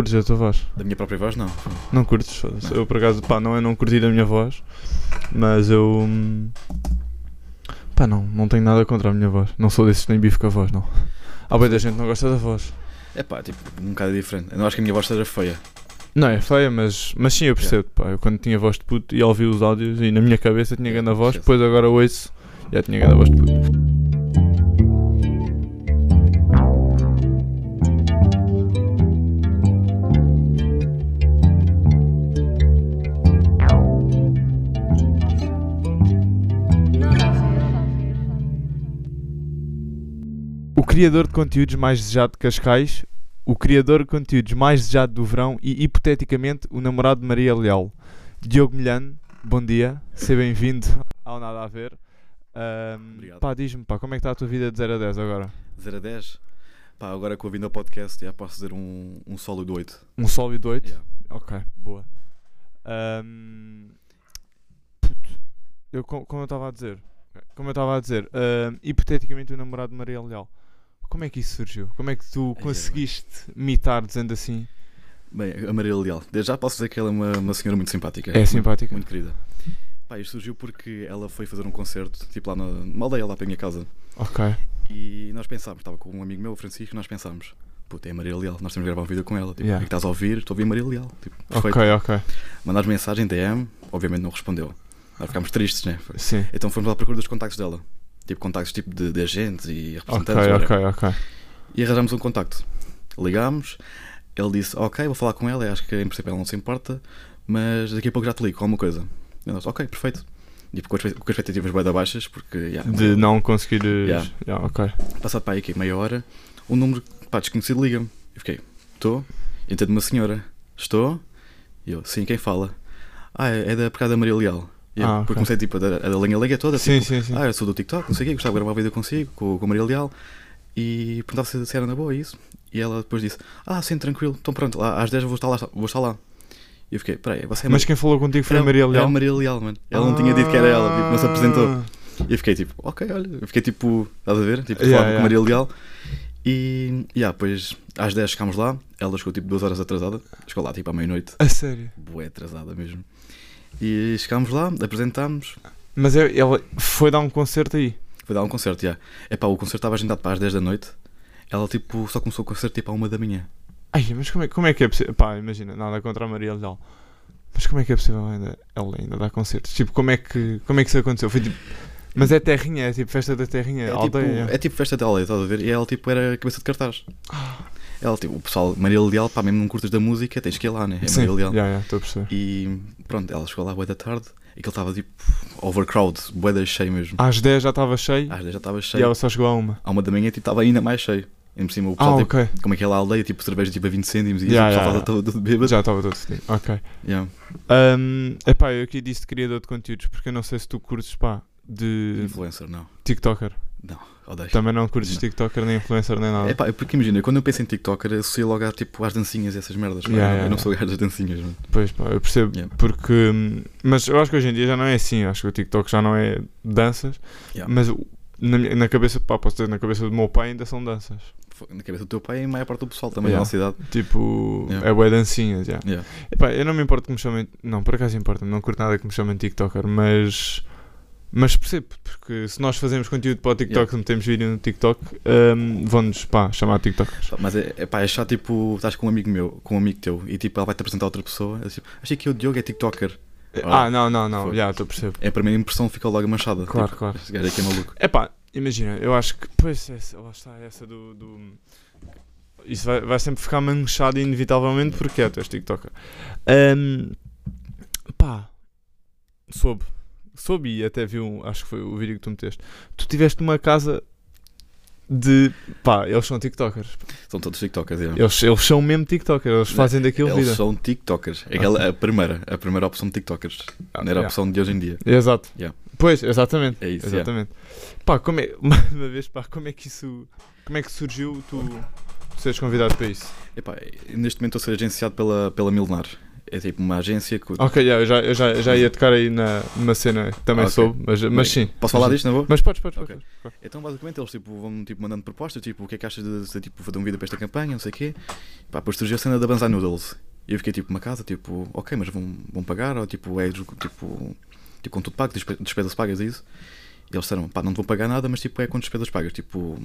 Curtes a tua voz? Da minha própria voz, não. Não curtes? foda-se. Eu por acaso, pá, não é não curtir a minha voz, mas eu. hum, Pá, não, não tenho nada contra a minha voz. Não sou desses que nem bife com a voz, não. Há bem da gente não gosta da voz. É pá, tipo, um bocado diferente. Eu não acho que a minha voz seja feia. Não, é feia, mas, mas sim, eu percebo. Pá, eu quando tinha voz de puto ia ouvir os áudios e na minha cabeça tinha grande voz, depois agora ouço já tinha grande voz de puto. Criador de conteúdos mais desejado de Cascais, o criador de conteúdos mais desejado do verão e, hipoteticamente, o namorado de Maria Leal. Diogo Milhano, bom dia, seja bem-vindo ao Nada a Ver. Ahm, Obrigado. pá, diz-me, pá, como é que está a tua vida de 0 a 10 agora? 0 a 10. Pá, agora com a vinda ao podcast, já posso dizer um, um sólido 8. Um sólido 8? Yeah. Ok, boa. Puto, eu, co- como eu estava a dizer, como eu estava a dizer, hipoteticamente o namorado de Maria Leal. Como é que isso surgiu? Como é que tu Ai, conseguiste mitar dizendo assim? Bem, a Maria Leal. Desde já posso dizer que ela é uma, uma senhora muito simpática. É Muito- simpática? Muito querida. Pá, isto surgiu porque ela foi fazer um concerto, tipo lá na, numa aldeia, lá para a minha casa. Ok. E nós pensámos, estava com um amigo meu, o Francisco, e nós pensámos, puta, é a Maria Leal, nós temos de gravar um vídeo com ela. Tipo, Yeah. o que é estás a ouvir? Estou a ouvir Maria Leal. Tipo, perfeito. Ok, ok. Mandámos mensagem, DM, obviamente não respondeu. Nós ficámos tristes, né? Sim. Então fomos à procura dos contactos dela. Tipo, contactos tipo de, de agentes e Ok, representantes. ok, whatever. ok. E arranjámos um contacto. Ligámos, ele disse, ok, vou falar com ela, acho que em princípio ela não se importa, mas daqui a pouco já te ligo com alguma coisa. E nós, ok, perfeito. E com as com as expectativas bem baixas, porque, yeah, De não conseguir. Yeah. Yeah, ok. passado para aí aqui meia hora, um número pá, desconhecido liga-me. Eu fiquei, estou? Entendo uma senhora, estou? E eu, sim, quem fala? Ah, é é da por causa da Maria Leal. E eu, Ah, porque ok. comecei tipo a a linha liga toda, Sim, tipo, sim, sim. ah, eu sou do TikTok, não sei o quê, gostava de gravar um vídeo consigo, com, com a Maria Leal. E perguntava se, se era na boa isso. E ela depois disse, ah, sim, tranquilo, então pronto, lá, às 10 eu vou estar lá. Vou estar lá. E eu fiquei, peraí, você é Mas quem falou contigo foi a Era- Maria era Leal? a Maria Leal, mano. Ela não tinha dito que era ela, tipo, não se apresentou. Ah. E eu fiquei tipo, ok, olha, eu fiquei tipo, estás a ver? Tipo, Yeah, yeah. com a Maria Leal. E, yeah, depois às 10 chegámos lá, ela chegou tipo 2 horas atrasada, chegou lá tipo à meia-noite, A sério. bué atrasada mesmo. E chegámos lá, apresentámos, Mas ela foi dar um concerto aí. foi dar um concerto, já. É pá, o concerto estava agendado para às 10 da noite, ela tipo, só começou o concerto tipo à 1 da manhã. Ai, mas como é, como é que é possível? Pá, imagina, nada contra a Maria Leal. Mas como é que é possível ainda, ela ainda dar concertos? Tipo, como é que, como é que isso aconteceu? Foi tipo. Mas é terrinha, é tipo festa da terrinha, É, tipo, aldeia. é tipo festa de aldeia, estás a ver? E ela tipo era cabeça de cartaz. Ela tipo, o pessoal, Maria Leal, pá, mesmo não curtas da música, tens que ir lá, né? É Sim, Maria Leal. a perceber. E pronto, ela chegou lá bué da tarde e aquilo estava tipo overcrowd, bué da cheio mesmo. Às 10 já estava cheio Às 10 já estava e cheio. ela só chegou a uma. À uma da manhã tipo, estava ainda mais cheio. E por cima o Ah, pessoal, tipo, ok. como aquela aldeia, tipo cerveja tipo a 20 cêntimos e Yeah, o pessoal yeah, estava todo, todo bêbado. Já estava todo fedido. Ok. Yeah. Um, epá, eu aqui disse criador de conteúdos porque eu não sei se tu curtes, pá, de Influencer, não. TikToker. Não, odeio. Também não curtes Não. TikToker, nem influencer, nem nada. É pá, porque imagina, quando eu penso em TikToker, associo logo a, tipo, às dancinhas e essas merdas. pá. Yeah, eu yeah, não yeah. sou gajo das dancinhas, mano. Pois pá, eu percebo. Yeah. Porque. Mas eu acho que hoje em dia já não é assim. Acho que o TikTok já não é danças. Yeah. Mas na, na cabeça, pá, posso dizer, na cabeça do meu pai ainda são danças. Na cabeça do teu pai e a maior parte do pessoal também Yeah. da nossa idade. Tipo, Yeah. é bué dancinhas, já. Yeah. Epá, eu não me importo que me chamem. Não, por acaso importa, não curto nada que me chamem TikToker, mas. Mas percebo, porque se nós fazemos conteúdo para o TikTok, metemos vídeo no TikTok, hum, vão-nos, pá, chamar TikTokers. Pá, Mas é, é pá, é chato, tipo, estás com um amigo meu, com um amigo teu, e tipo, ela vai-te apresentar outra pessoa. tipo, achei que o Diogo é TikToker. Ah, não, não, não, Foi. já, estou a perceber. É para mim a impressão fica logo manchada. Claro, tipo, claro. Este gajo aqui é maluco. Epá, imagina, eu acho que, pois, essa, lá está, essa do. do- isso vai, vai sempre ficar manchado inevitavelmente porque é, tu és TikToker. Hum, pá, soube. Soube e até vi um, acho que foi o vídeo que tu meteste. Tu tiveste uma casa de. pá, eles são TikTokers. São todos TikTokers, é. Eles, eles são mesmo TikTokers, eles fazem daquilo Eles vida. são TikTokers. Aquela, a primeira, a primeira opção de TikTokers. Ah, Não era a yeah. opção de hoje em dia. Exato. Yeah. Pois, exatamente. É isso, exatamente. Pá, como é, mais uma vez, pá, como é que isso. Como é que surgiu tu, tu seres convidado para isso? Epá, neste momento a ser agenciado pela, pela Milenar. É tipo uma agência que. Ok, yeah, eu, já, eu já, já ia tocar aí na, numa cena que também Ok. soube, mas, mas sim. Posso falar disto, não vou? Mas podes, podes, Ok. podes. podes. Então, basicamente, eles tipo, vão tipo, mandando propostas, tipo, o que é que achas de, de, tipo, fazer um vídeo para esta campanha, não sei o quê. Pá, depois surgiu a cena da Banzai Noodles. E eu fiquei tipo, uma casa, tipo, ok, mas vão, vão pagar, ou tipo, é tipo, tipo, com tudo pago, despe- despesas pagas e isso. E eles disseram, pá, não te vão pagar nada, mas tipo, é com despesas pagas, tipo,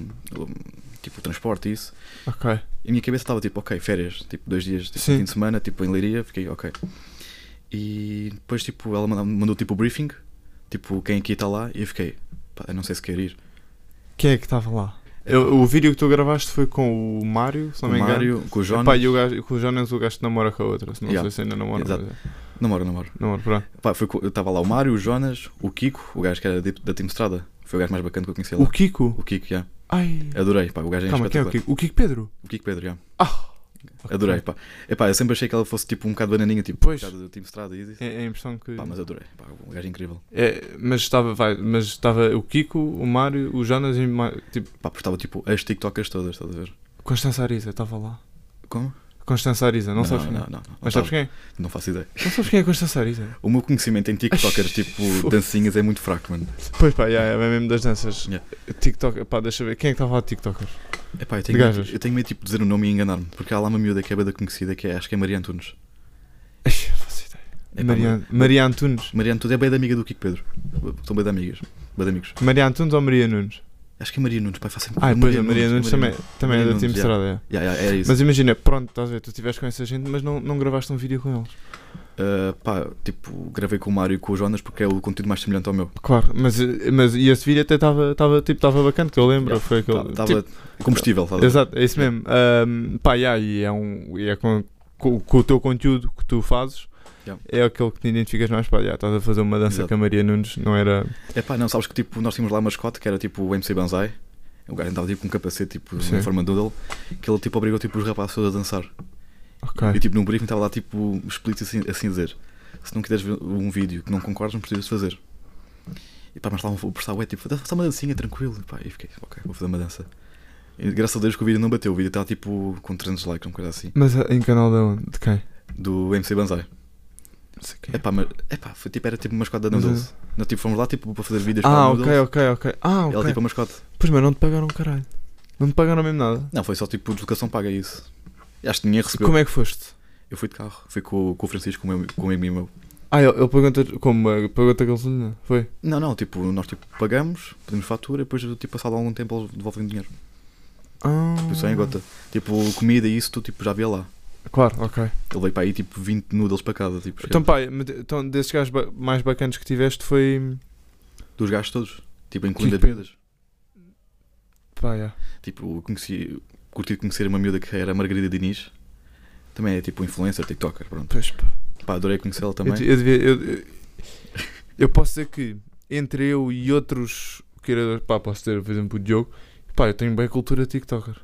tipo, transporte e isso. Ok. E a minha cabeça estava tipo, ok, férias, tipo, dois dias, tipo, fim de semana, tipo, em Leiria, fiquei, ok. E depois, tipo, ela mandou, mandou tipo o briefing, tipo, quem aqui está lá, e eu fiquei, pá, eu não sei se quer ir. Quem é que estava lá? Eu- o vídeo que tu gravaste foi com o Mário, se não Com me o engano. Mário, com o Jonas. Pá, e o gajo, com o Jonas o gajo namora com a outra. Se não Yeah. sei se ainda namora. Exato. mas Namoro, namoro. Namora, pronto. Pá, foi, co- eu estava lá o Mário, o Jonas, o Kiko, o gajo que era de- da Team Estrada. Foi o gajo mais bacana que eu conheci lá. O Kiko? O Kiko, já. Ai. Adorei, pá, o gajo é Calma, quem é o espetacular. Kiko? O Kiko Pedro? O Kiko Pedro, já. Ah! Adorei, pá. Epá, eu sempre achei que ela fosse tipo um bocado bananinha, tipo, Pois. um bocado da Team Estrada e isso. É, é a impressão que. Pá, mas adorei, pá, o gajo é incrível. É, mas estava, vai, mas estava o Kiko, o Mário, o Jonas e ma- tipo, Pá, porque estava tipo as TikTokers todas, estás a ver? Constança Ariza, estava lá. Como? Constança Ariza, não, sabes não, quem? não, é? não, não, Mas sabes quem? é? Não faço ideia. Não sabes quem é Constança Ariza? O meu conhecimento em TikTokers, tipo, dancinhas, é muito fraco, mano. Pois pá, yeah, é mesmo das danças. Yeah. TikTok, pá, deixa eu ver. Quem é que estava lá de TikTokers? Epá, eu tenho, medo, eu tenho medo tipo, de dizer o nome e enganar-me, porque há lá uma miúda que é bem da conhecida, que é, acho que é Maria Antunes. Não faço ideia. Epá, Maria, Maria Antunes. Maria Antunes é bem da amiga do Kiko Pedro. São bem de amigas. Bem de amigos. Maria Antunes ou Maria Nunes? Acho que é Maria Nunes, pai, faz sempre Ah, pois a Maria Nunes também, também é Maria da Team Nunes, Estrada. é. Ya, ya, é isso. Mas imagina, pronto, estás a ver, tu estiveste com essa gente, mas não, não gravaste um vídeo com eles. Uh, pá, tipo, gravei com o Mário e com o Jonas porque é o conteúdo mais semelhante ao meu. Claro, mas, mas e esse vídeo até estava tipo, bacana, que eu lembro. Ya, foi aquele, Estava tipo, combustível, a ver? Exato, é isso mesmo. Ahm, pá, yeah, e é, um, e é com, com, com o teu conteúdo que tu fazes, Yeah. é aquele que te identificas mais. Pá, yeah, estás a fazer uma dança Exato. com a Maria Nunes, não era. É pá, não, sabes que tipo, nós tínhamos lá uma mascote que era tipo o MC Banzai. O gajo andava tipo com um capacete, tipo, Sim. em forma de doodle, que ele tipo obrigou tipo, os rapazes a dançar. Ok. E tipo, num briefing estava lá tipo explícito assim, assim a dizer: se não quiseres ver um vídeo que não concordas, não precisas fazer. E pá, mas lá o pressão é tipo, só uma dancinha tranquilo. E pá, e fiquei, ok, vou fazer uma dança. E graças a Deus que o vídeo não bateu, o vídeo estava tipo com 300 likes, uma coisa assim. Mas ah, em canal de onde? De quem? Do MC Banzai. Não sei quem. É pá, mas é pá, foi, tipo, era tipo uma mascote da Mas, Noodles. Nós tipo, fomos lá tipo para fazer vídeos Ah, para a ok, ok, ok. Ah, ok. Ela tipo a mascote. Pois, mas não te pagaram caralho. Não te pagaram mesmo nada. Não, foi só tipo deslocação paga isso. E Acho que ninguém recebeu. Como é que foste? Eu fui de carro, fui com, com o Francisco, com o meu, com o amigo meu. Ah, ele, ele pergunta como? eh, Pergunta a gasolina? Foi? Não, não, tipo, nós tipo pagamos, pedimos fatura e depois tipo passado algum tempo eles devolvem o dinheiro. Ah. Tipo, só em gota. Tipo, comida e isso tu tipo já havia lá. Claro, ok. Ele veio para aí tipo 20 noodles para casa, tipo, Então, pá, então desses gajos ba- mais bacanas que tiveste foi. dos gajos todos. Tipo, incluindo as Kiko miúdas. Pá, yeah. Tipo, conheci, curti conhecer uma miúda que era Margarida Diniz. Também é tipo influencer, TikToker, pronto. Pois, pá. Pá, adorei conhecê-la Eu, também. eu devia- eu- eu- eu posso dizer que entre eu e outros criadores, pá, posso ter, por exemplo, o Diogo, pá, eu tenho bem cultura TikToker.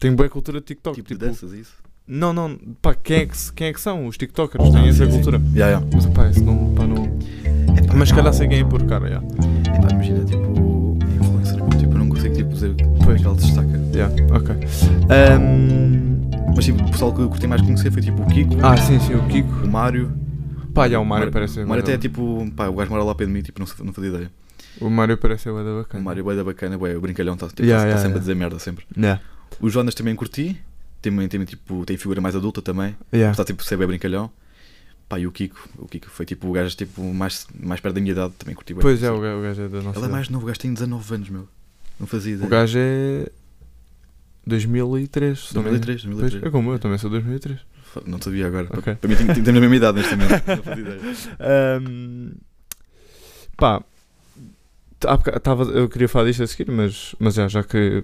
Tenho bem cultura TikTok. Tipo, Tipo, de danças isso. Não, não, pá, quem é que, quem é que são? Os TikTokers têm essa sim, sim. cultura. Ya, ya. Mas, pá, isso não, pá, não. Epá, Mas se calhar sei quem é por cara, já. epá, imagina, tipo, influencer, tipo, eu não consigo tipo, dizer como é que ela se destaca. Yeah, ok. Ahm, Mas tipo, o pessoal que eu curti mais conhecer foi tipo o Kiko, ah, sim, sim, o Kiko. o Mário. Pá, já, o Mário parece. O Mário até é tipo, pá, o gajo mora lá ao pé de mim, tipo, não, não fazia ideia. O Mário parece o da O bacana. Mário é bué da bacana, bué, o brincalhão está tipo, Yeah, tá yeah, sempre yeah. a dizer merda, sempre. Yeah. O Jonas também curti, tem, tem, tipo, tem figura mais adulta também, Yeah. está tipo, ser bem brincalhão. Pá, e o Kiko, o Kiko foi tipo o gajo tipo, mais, mais perto da minha idade, também curti bué. Pois é, o gajo, o gajo é da nossa. Ele é mais novo, o gajo tem 19 anos, meu. Não fazia ideia. O gajo é. 2003. se não me engano. 2003, Pois, 2003. é como eu, também sou 2003. Não sabia agora. Ok. Para mim tem- temos a mesma idade neste momento. Não fazia ideia. Ahm, pá, tava, eu queria falar disto a seguir, mas, mas já, já que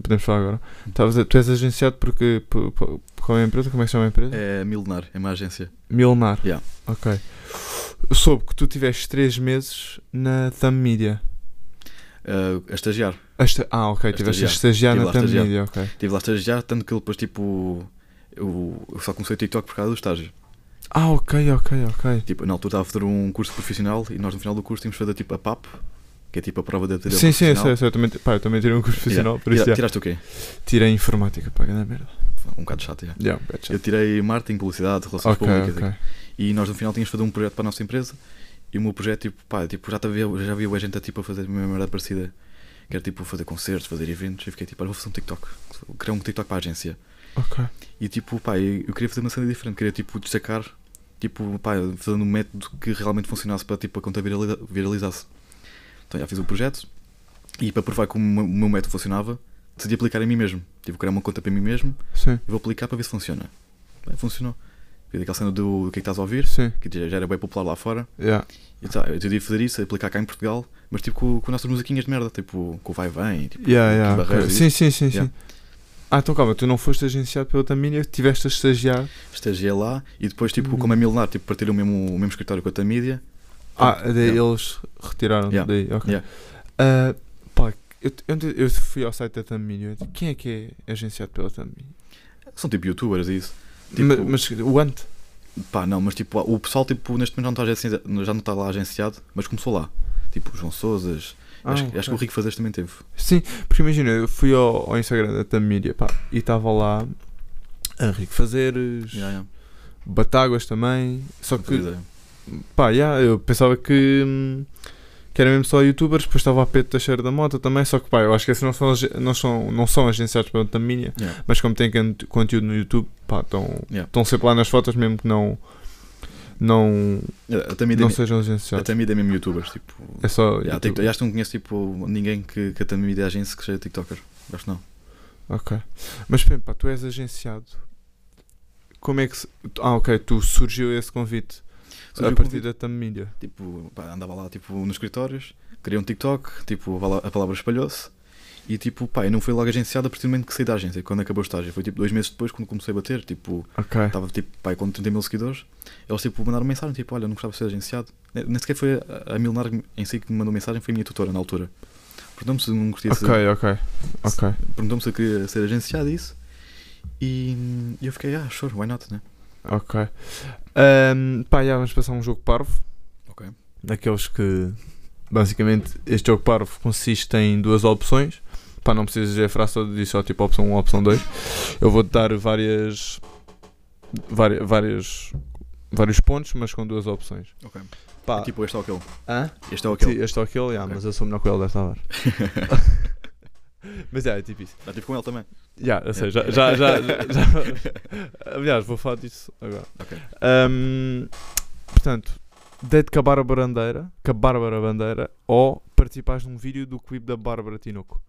podemos falar agora. Tavas a- tu és agenciado porque. Por, por, qual é a empresa? Como é que se chama a empresa? É Milenar, é uma agência. Milnar. Yeah. Ok. Soube que tu tiveste 3 meses na Thumb Media. Uh, a estagiar. Esta- ah, ok, A tiveste a estagiar. na a Thumb. Media, ok. Estive lá a estagiar, tanto que ele depois, tipo. Eu, eu só comecei o TikTok por causa do estágio. Ah, ok, ok, ok. Tipo, na altura estava a fazer um curso profissional e nós no final do curso tínhamos de fazer tipo a PAP, que é tipo a prova de atendimento Sim, sim, eu sei, eu sei, eu também, pá, eu também tirei um curso profissional, por isso Tira-. Tiraste o quê? tirei informática, pá, grande merda. Um bocado chato, já. Yeah, bad shot. Eu tirei marketing, publicidade, relações Ok, públicas. ok. E nós no final tínhamos de fazer um projeto para a nossa empresa. E o meu projeto, tipo, pá, tipo, já, havia, já havia a gente a, tipo, a fazer a mesma merda parecida. Que era tipo fazer concertos, fazer eventos. E fiquei tipo, olha, vou fazer um TikTok. Criar um TikTok para a agência. Ok. E tipo, pá, eu, eu queria fazer uma cena diferente. Queria tipo destacar, tipo, pá, fazendo um método que realmente funcionasse para tipo a conta viraliza- viralizasse. Então já fiz o projeto. E para provar que o meu, o meu método funcionava, decidi aplicar em mim mesmo. Tipo, criar uma conta para mim mesmo Sim. e vou aplicar para ver se funciona. Bem, funcionou. Fiz aquela cena do, do que é que estás a ouvir, Sim. que já era bem popular lá fora. Yeah. E tá, eu decidi fazer isso, aplicar cá em Portugal, mas tipo com, com nossas musiquinhas de merda, tipo com o vai vem, tipo, Yeah, yeah, barreiras Sim, sim, sim, Yeah. sim. Ah, então calma, tu não foste agenciado pela Tamínia, tiveste a estagiar. estagiei lá e depois tipo Hum. como é milenar, tipo partilham o mesmo, o mesmo escritório com a Tamídia. Ah, daí Yeah. eles retiraram Yeah. daí, ok. Yeah. Ah, pá, eu, eu, fui ao site da disse, quem é que é agenciado pela Tamínia? São tipo youtubers e isso. Tipo- Ma- mas o ante? Pá, não, mas tipo, o pessoal tipo, neste momento já não está, já não está lá agenciado, mas começou lá. Tipo, o João Souzas, Ah, acho, acho que o. Rico Fazeres também teve. Sim, porque imagina, eu fui ao, ao Instagram da Tamínia, pá, e estava lá Henrique Fazeres, Yeah, yeah. Batáguas também, só que. Pá, yeah, eu pensava que, hum, que era mesmo só youtubers, depois estava a Pedro Teixeira da Mota também, só que pá, eu acho que esses não são, não são, não são agenciados pela Tamínia, Yeah. mas como têm conteúdo no YouTube, pá, estão Yeah. sempre lá nas fotos mesmo que não, não, A não sejam a agenciados. Tamida é mesmo youtubers, tipo. É só Yeah, YouTube. TikTok- acho que não conheço tipo, ninguém que, que a Tamida é agência que seja TikToker. Acho que não. Ok. Mas pá, tu és agenciado. Como é que. Ah, ok, tu surgiu esse convite Surgiu a partir da Tamínia. Tipo, pá, andava lá tipo, nos escritórios, criei um TikTok, tipo, a pala- a palavra espalhou-se. E tipo, pá, eu não fui logo agenciado a partir do momento que saí da agência, quando acabou o estágio. Foi tipo dois meses depois, quando comecei a bater, tipo, Ok. estava tipo, pá, com 30 mil seguidores. Eles tipo mandaram mensagem, tipo, olha, não gostava de ser agenciado. Nem sequer foi a, a Milenar em si que me mandou mensagem, foi a minha tutora na altura. Perguntou-me se não curtia ser, Ok, ok. Ok. perguntou-me se eu queria ser agenciado e isso. E, e eu fiquei, ah, sure, why not, né? Ok. Ahm, pá, já vamos passar um jogo parvo. Ok. Daqueles que. Basicamente, este jogo parvo consiste em duas opções. Pá, não precisas dizer a frase toda disso, só tipo opção 1 ou opção 2. Eu vou-te dar várias. Várias, várias. Vários pontos, mas com duas opções. Ok. Pá, Tipo, este ou aquele. hã? Este ou aquele. Sim, este ou aquele, já, Ok. mas eu sou melhor que ele desta hora. mas é, é tipo isso. Já estive com ele também. Já, eu sei, já, já, já, já, Aliás, vou falar disso agora. Ok. Ahm, portanto, deite com a Bárbara Bandeira, com a Bárbara Bandeira, ou participares num vídeo do clipe da Bárbara Tinoco.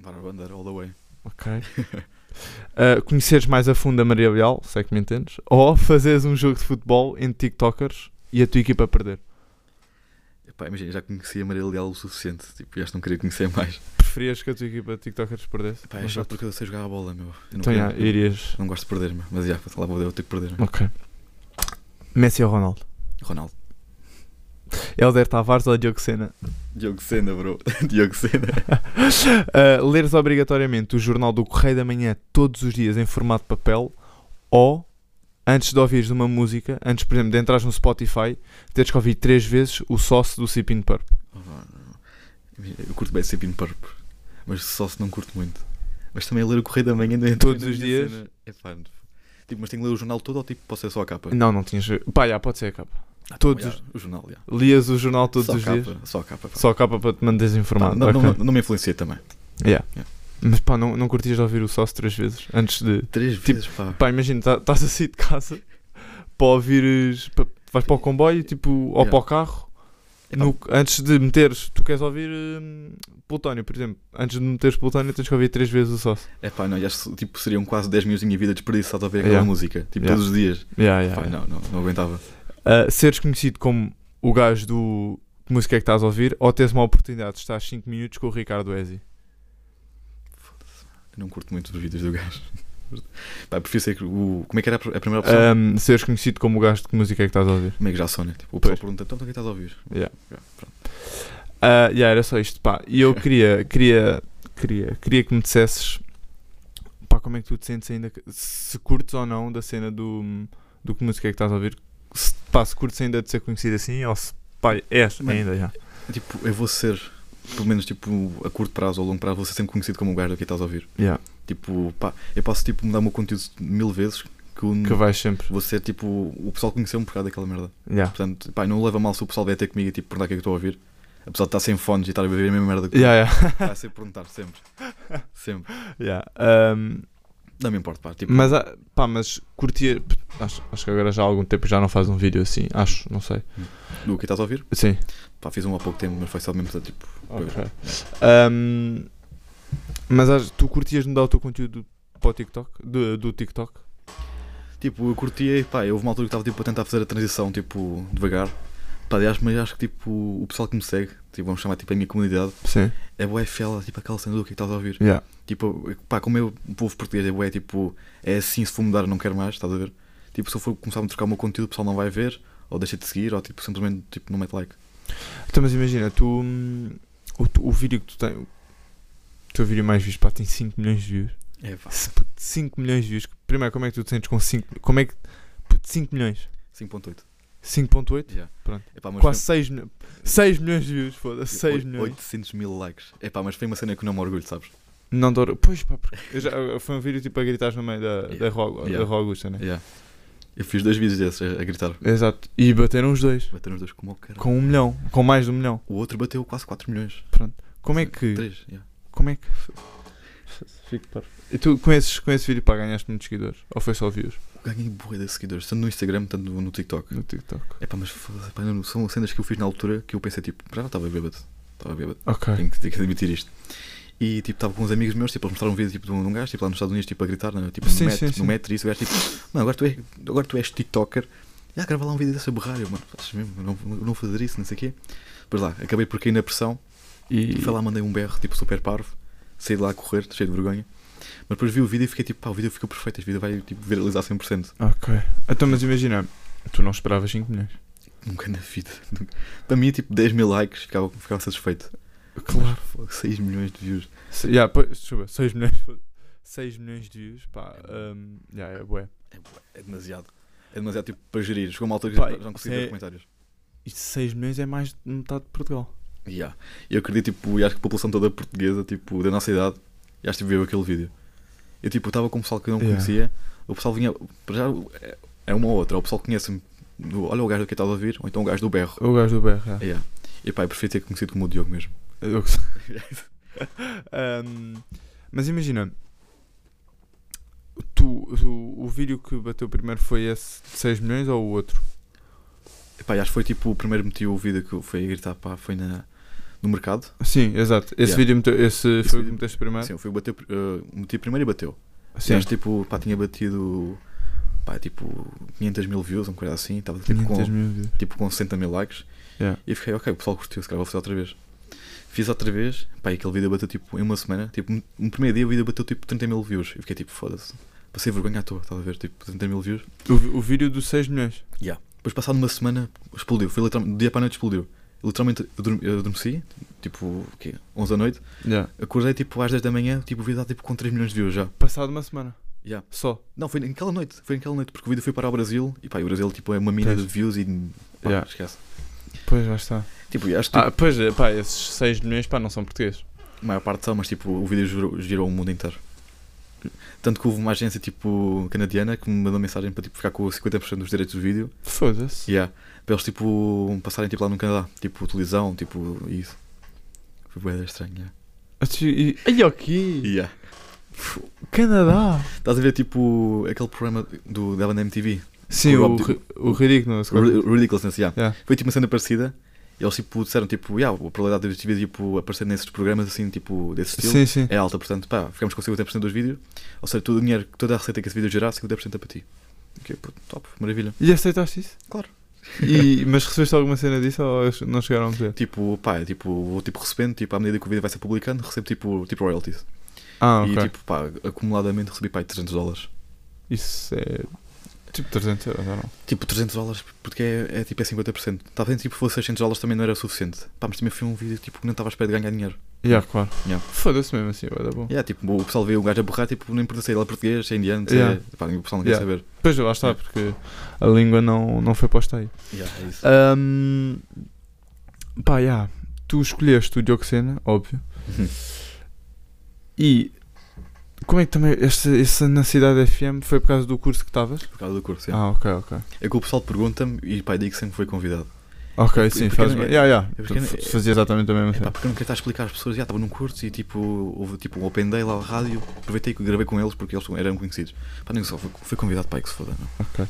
Bárbara Bandeira, all the way. Ok. Ah, conheceres mais a fundo a Maria Leal, sei que me entendes, ou fazeres um jogo de futebol entre TikTokers e a tua equipa perder. Epá, imagina, já conhecia Maria Leal o suficiente. Tipo, este não queria conhecer mais. Preferias que a tua equipa de TikTokers perdesse? Epá, é já- porque eu sei jogar a bola, meu. Eu não, Então, quero- já, irias. não gosto de perder, meu. Mas já, lá vou eu ter que perder. meu. Ok. Messi ou Ronaldo? Ronaldo. Helder Tavares ou Diogo Sena? Diogo Sena, bro. Diogo Sena. Uh, leres obrigatoriamente o jornal do Correio da Manhã todos os dias em formato papel ou antes de ouvires uma música, antes por exemplo de entrares no Spotify, teres que ouvir três vezes o sócio do Sipin Purp. Oh, Eu curto bem Sipin Purp. Mas só se não curto muito. Mas também ler o Correio da Manhã Todos os dias? cena É fã. Tipo, mas tenho que ler o jornal todo ou tipo, posso ser só a capa? Não, não tinhas. Pá, já, pode ser a capa. Ah, todos já, os- O jornal, já. Lias o jornal todos só os capa, dias. Só a capa. pá. Só a capa para te manteres Pá, informado. não, Ok. não, não me influencia também. Yeah. Yeah. Mas pá, não, não curtias de ouvir o sócio três vezes antes de. Três Tipo, vezes, pá. Pá, imagina, tá- estás a sair de casa para ouvires. pa- vais para o comboio tipo, ou Yeah. para o carro. No- antes de meteres, tu queres ouvir hum, Plutónio, por exemplo. Antes de meteres Plutónio, tens que ouvir três vezes o sócio. É pá, não, já, tipo, seriam quase 10 minutos da minha vida desperdiçados a ouvir aquela Yeah. música. Tipo, Yeah. todos os dias. Pá, não, não, não aguentava. Uh, seres conhecido como o gajo do que música é que estás a ouvir, ou teres uma oportunidade de estar 5 minutos com o Ricardo Ezi. Eu não curto muito os vídeos do gajo. Pá, prefiro ser o. Como é que era a primeira opção? Um, seres conhecido como o gajo de que música é que estás a ouvir. Meio que já sona. Tipo, o pessoal pergunta, então o que é estás a ouvir? Yeah. Yeah. Uh, yeah, era só isto, pá. E eu queria, queria, queria, queria que me dissesses, pá, como é que tu te sentes ainda, se curtes ou não da cena do, do que música é que estás a ouvir. Se, pá, se curtes ainda de ser conhecido assim, ou se, pá, és ainda, já. Tipo, eu vou ser, pelo menos tipo, a curto prazo ou a longo prazo, vou ser sempre conhecido como o gajo que estás a ouvir. Yeah. Tipo, pá, eu posso tipo, mudar o meu conteúdo mil vezes, que, o- Que vais sempre. vou ser tipo. O pessoal conheceu-me por causa daquela merda. Yeah. Portanto, pá, não leva mal se o pessoal vier ter comigo e tipo, perguntar o que é que eu estou a ouvir. Apesar de estar sem fones e estar a ver a mesma merda que Yeah, yeah. vai ser perguntar sempre. Sempre. yeah. Um, Não me importa, pá. Tipo, mas, ah, pá, mas curtia. Acho, acho que agora já há algum tempo já não faz um vídeo assim. Acho, não sei. do que estás a ouvir? Sim. Pá, fiz um há pouco tempo, mas foi só mesmo para tipo. Ok. Um, mas acho- tu curtias mudar o teu conteúdo para o TikTok? Do, do TikTok? Tipo, eu curtia, pá, houve uma altura que estava tipo, a tentar fazer a transição, tipo, devagar. Pá, aliás, mas acho que tipo, o pessoal que me segue, tipo, vamos chamar tipo a minha comunidade, Sim. é bué fiel, tipo aquela cena do que é que estás a ouvir. Yeah. Tipo, pá, como eu, o povo português é tipo, é assim, se for mudar não quero mais, estás a ver? Tipo, se eu for começar a trocar o meu conteúdo, o pessoal não vai ver, ou deixa de seguir, ou tipo, simplesmente tipo, não mete like. Então, mas imagina, tu. hum, O, o vídeo que tu tens. O teu vídeo mais visto, pá, tem 5 milhões de views. É, pá, 5 milhões de views. Primeiro, como é que tu te sentes com 5. Como é que. 5 milhões? 5.8. 5.8? Yeah. Pronto. Pá, mas Quase foi- 6 milhões. 6 milhões de views, foda-se. 6 oito- milhões. 800 mil likes. É pá, mas foi uma cena que não me orgulho, sabes? Não dou. Pois pá, porque já, foi um vídeo tipo a gritar no meio da, da, Yeah. Rua, Yeah. da Rua Augusta, né? Yeah. Eu fiz dois vídeos desses a, a gritar. Exato. E bateram os dois. Bateram os dois como o cara. Com um milhão. Com mais de um milhão. O outro bateu quase 4 milhões. Pronto. Como é que. 3, yeah. Como é que. Fico parvo. E tu com, esses, com esse vídeo pá, ganhaste muitos seguidores? Ou foi só views Ganhei boa de seguidores, tanto no Instagram, tanto no, no TikTok. no TikTok? É pá, mas pá, não- são cenas que eu fiz na altura que eu pensei, tipo, já estava bêbado. Estava bêbado. Ok. Tenho que, tenho que admitir isto. E tipo, estava com uns amigos meus, tipo, eles mostraram um vídeo tipo, de um de um gajo, tipo, lá nos Estados Unidos, tipo, a gritar, né, tipo, Sim, no, metro, sim, sim. no metro, e isso, o gajo, tipo, mano, agora tu és, agora tu és TikToker, já grava lá um vídeo dessa berrar, eu, mano, fazes mesmo, não, não vou fazer isso, não sei o quê. Depois lá, acabei por cair na pressão, E. e foi lá, mandei um berro, tipo, super parvo, saí de lá a correr, cheio de vergonha. Mas depois vi o vídeo e fiquei tipo, pá, o vídeo ficou perfeito, este vídeo vai, tipo, viralizar 100%. Ok. Então, mas imagina, tu não esperavas 5 milhões. Nunca na vida. nunca. Para mim, tipo, 10 mil likes, ficava, ficava satisfeito. Claro. Mas, 6 milhões de views. Se, yeah, pois, desculpa, 6 milhões. 6 milhões de views, pá. Um, yeah, é bué. É, bué, é demasiado. É demasiado, tipo, para gerir. Chegou uma altura que Pá, já não consigo ver é- comentários. E 6 milhões é mais de metade de Portugal. Yeah. Eu acredito, tipo, e acho que a população toda portuguesa, tipo, da nossa idade, e acho que viu aquele vídeo. Eu, tipo, estava com o pessoal que eu não Yeah. conhecia, o pessoal vinha, para já, é- é uma ou outra, o pessoal conhece-me, do, olha o gajo que estás a ouvir, ou então o gajo do berro. O gajo do BR, yeah. Yeah. E pá, eu prefiro ter conhecido como o Diogo mesmo. Eu. Um, mas imagina, tu, tu- o vídeo que bateu primeiro foi esse de 6 milhões ou o outro? E pá, acho que foi tipo o primeiro meti o vídeo que eu fui a gritar, pá, foi na, no mercado. Sim, exato. Esse Yeah. vídeo meteu, esse, Esse foi o que vídeo- meteste primeiro? Sim, fui bater, uh, meti primeiro e bateu. Sim. E acho tipo, pá, tinha batido, pá, tipo, 500 mil views, uma coisa assim, estava tipo 500 com, mil tipo com 60 mil likes. Yeah. E fiquei, ok, o pessoal curtiu, se calhar vou fazer outra vez. Fiz outra vez, pá, e aquele vídeo bateu tipo em uma semana, tipo, no primeiro dia o vídeo bateu tipo 30 mil views. E fiquei tipo, foda-se, passei vergonha à toa, estás a ver, tipo, 30 mil views. O, o vídeo dos 6 milhões. Yeah. Depois, passado uma semana, explodiu, foi literalmente, do dia para a noite explodiu. Eu, literalmente, eu dormi- eu adormeci, tipo, o quê? 11 da noite, Yeah. acordei tipo às 10 da manhã, tipo, o vídeo dá tipo com 3 milhões de views já. Passado uma semana. Yeah. Só. Não, foi naquela noite, foi naquela noite, porque o vídeo foi para o Brasil, e pá, e o Brasil tipo, é uma mina Pois. de views e, pá, Yeah. esquece. Pois, lá está. Tipo, acho que Ah, pois, é, pá, esses 6 milhões, pá, não são portugueses. a maior parte são, mas tipo, o vídeo girou, girou o mundo inteiro. Tanto que houve uma agência tipo canadiana que me mandou mensagem para tipo, ficar com 50% dos direitos do vídeo. Foda-se. Yeah. Para eles tipo passarem tipo, lá no Canadá, tipo televisão, tipo isso. Foi bem estranho, yeah. E- Ai, ok. Yeah. Canadá. Estás a ver tipo aquele programa do na MTV? Sim, O o, o ridículo. O Ri- Ridiculousness, yeah. Yeah. Foi tipo uma cena parecida. E eles tipo disseram tipo, yeah, a probabilidade de TV tipo, aparecer nesses programas assim, tipo, desse estilo. Sim, sim. é alta, portanto, pá, ficamos com 50% dos vídeos. Ou seja, todo o dinheiro, toda a receita que esse vídeo gerar, 50% é para ti. Ok, pô, top, maravilha. E aceitaste isso? Claro. E, mas recebeste alguma cena disso ou não chegaram a dizer? Tipo, pá, é tipo, vou tipo recebendo, tipo, à medida que o vídeo vai ser publicando, recebo tipo, tipo royalties. Ah, ok. E tipo, pá, acumuladamente recebi, pá, 300 dólares. Isso é. Tipo 300 euros, ou não? Tipo, 300 dólares, porque é, é tipo, é 50%. Estava vendo, tipo, se fosse 600 dólares também não era suficiente. Pá, mas também foi um vídeo, tipo, que não estava à espera de ganhar dinheiro. Yeah, claro. Yeah. Foda-se mesmo assim, vai dar bom. É, tipo, o pessoal vê o gajo a borrar, tipo, não importa se ele é português, se é indiano, se Yeah. é... Pá, o pessoal não quer Yeah. saber. Pois lá está, Yeah. porque a língua não, não foi posta aí. Yeah, é isso. Ahm, pá, yeah. tu escolheste o Dioxena, óbvio. Uhum. E Como é que também. Esta, essa na cidade FM foi por causa do curso que estavas? Por causa do curso, é. Ah, ok, ok. É que o pessoal pergunta-me e pá, digo que sempre foi convidado. Ok, É sim, faz bem. Yeah, yeah. é Fazia exatamente a mesma É coisa. porque eu não quero estar a explicar às pessoas, já estava num curso e tipo, houve tipo um open day lá à rádio, aproveitei e gravei com eles porque eles eram conhecidos. Pá, nem só, foi convidado para aí que se foda, não. Ok.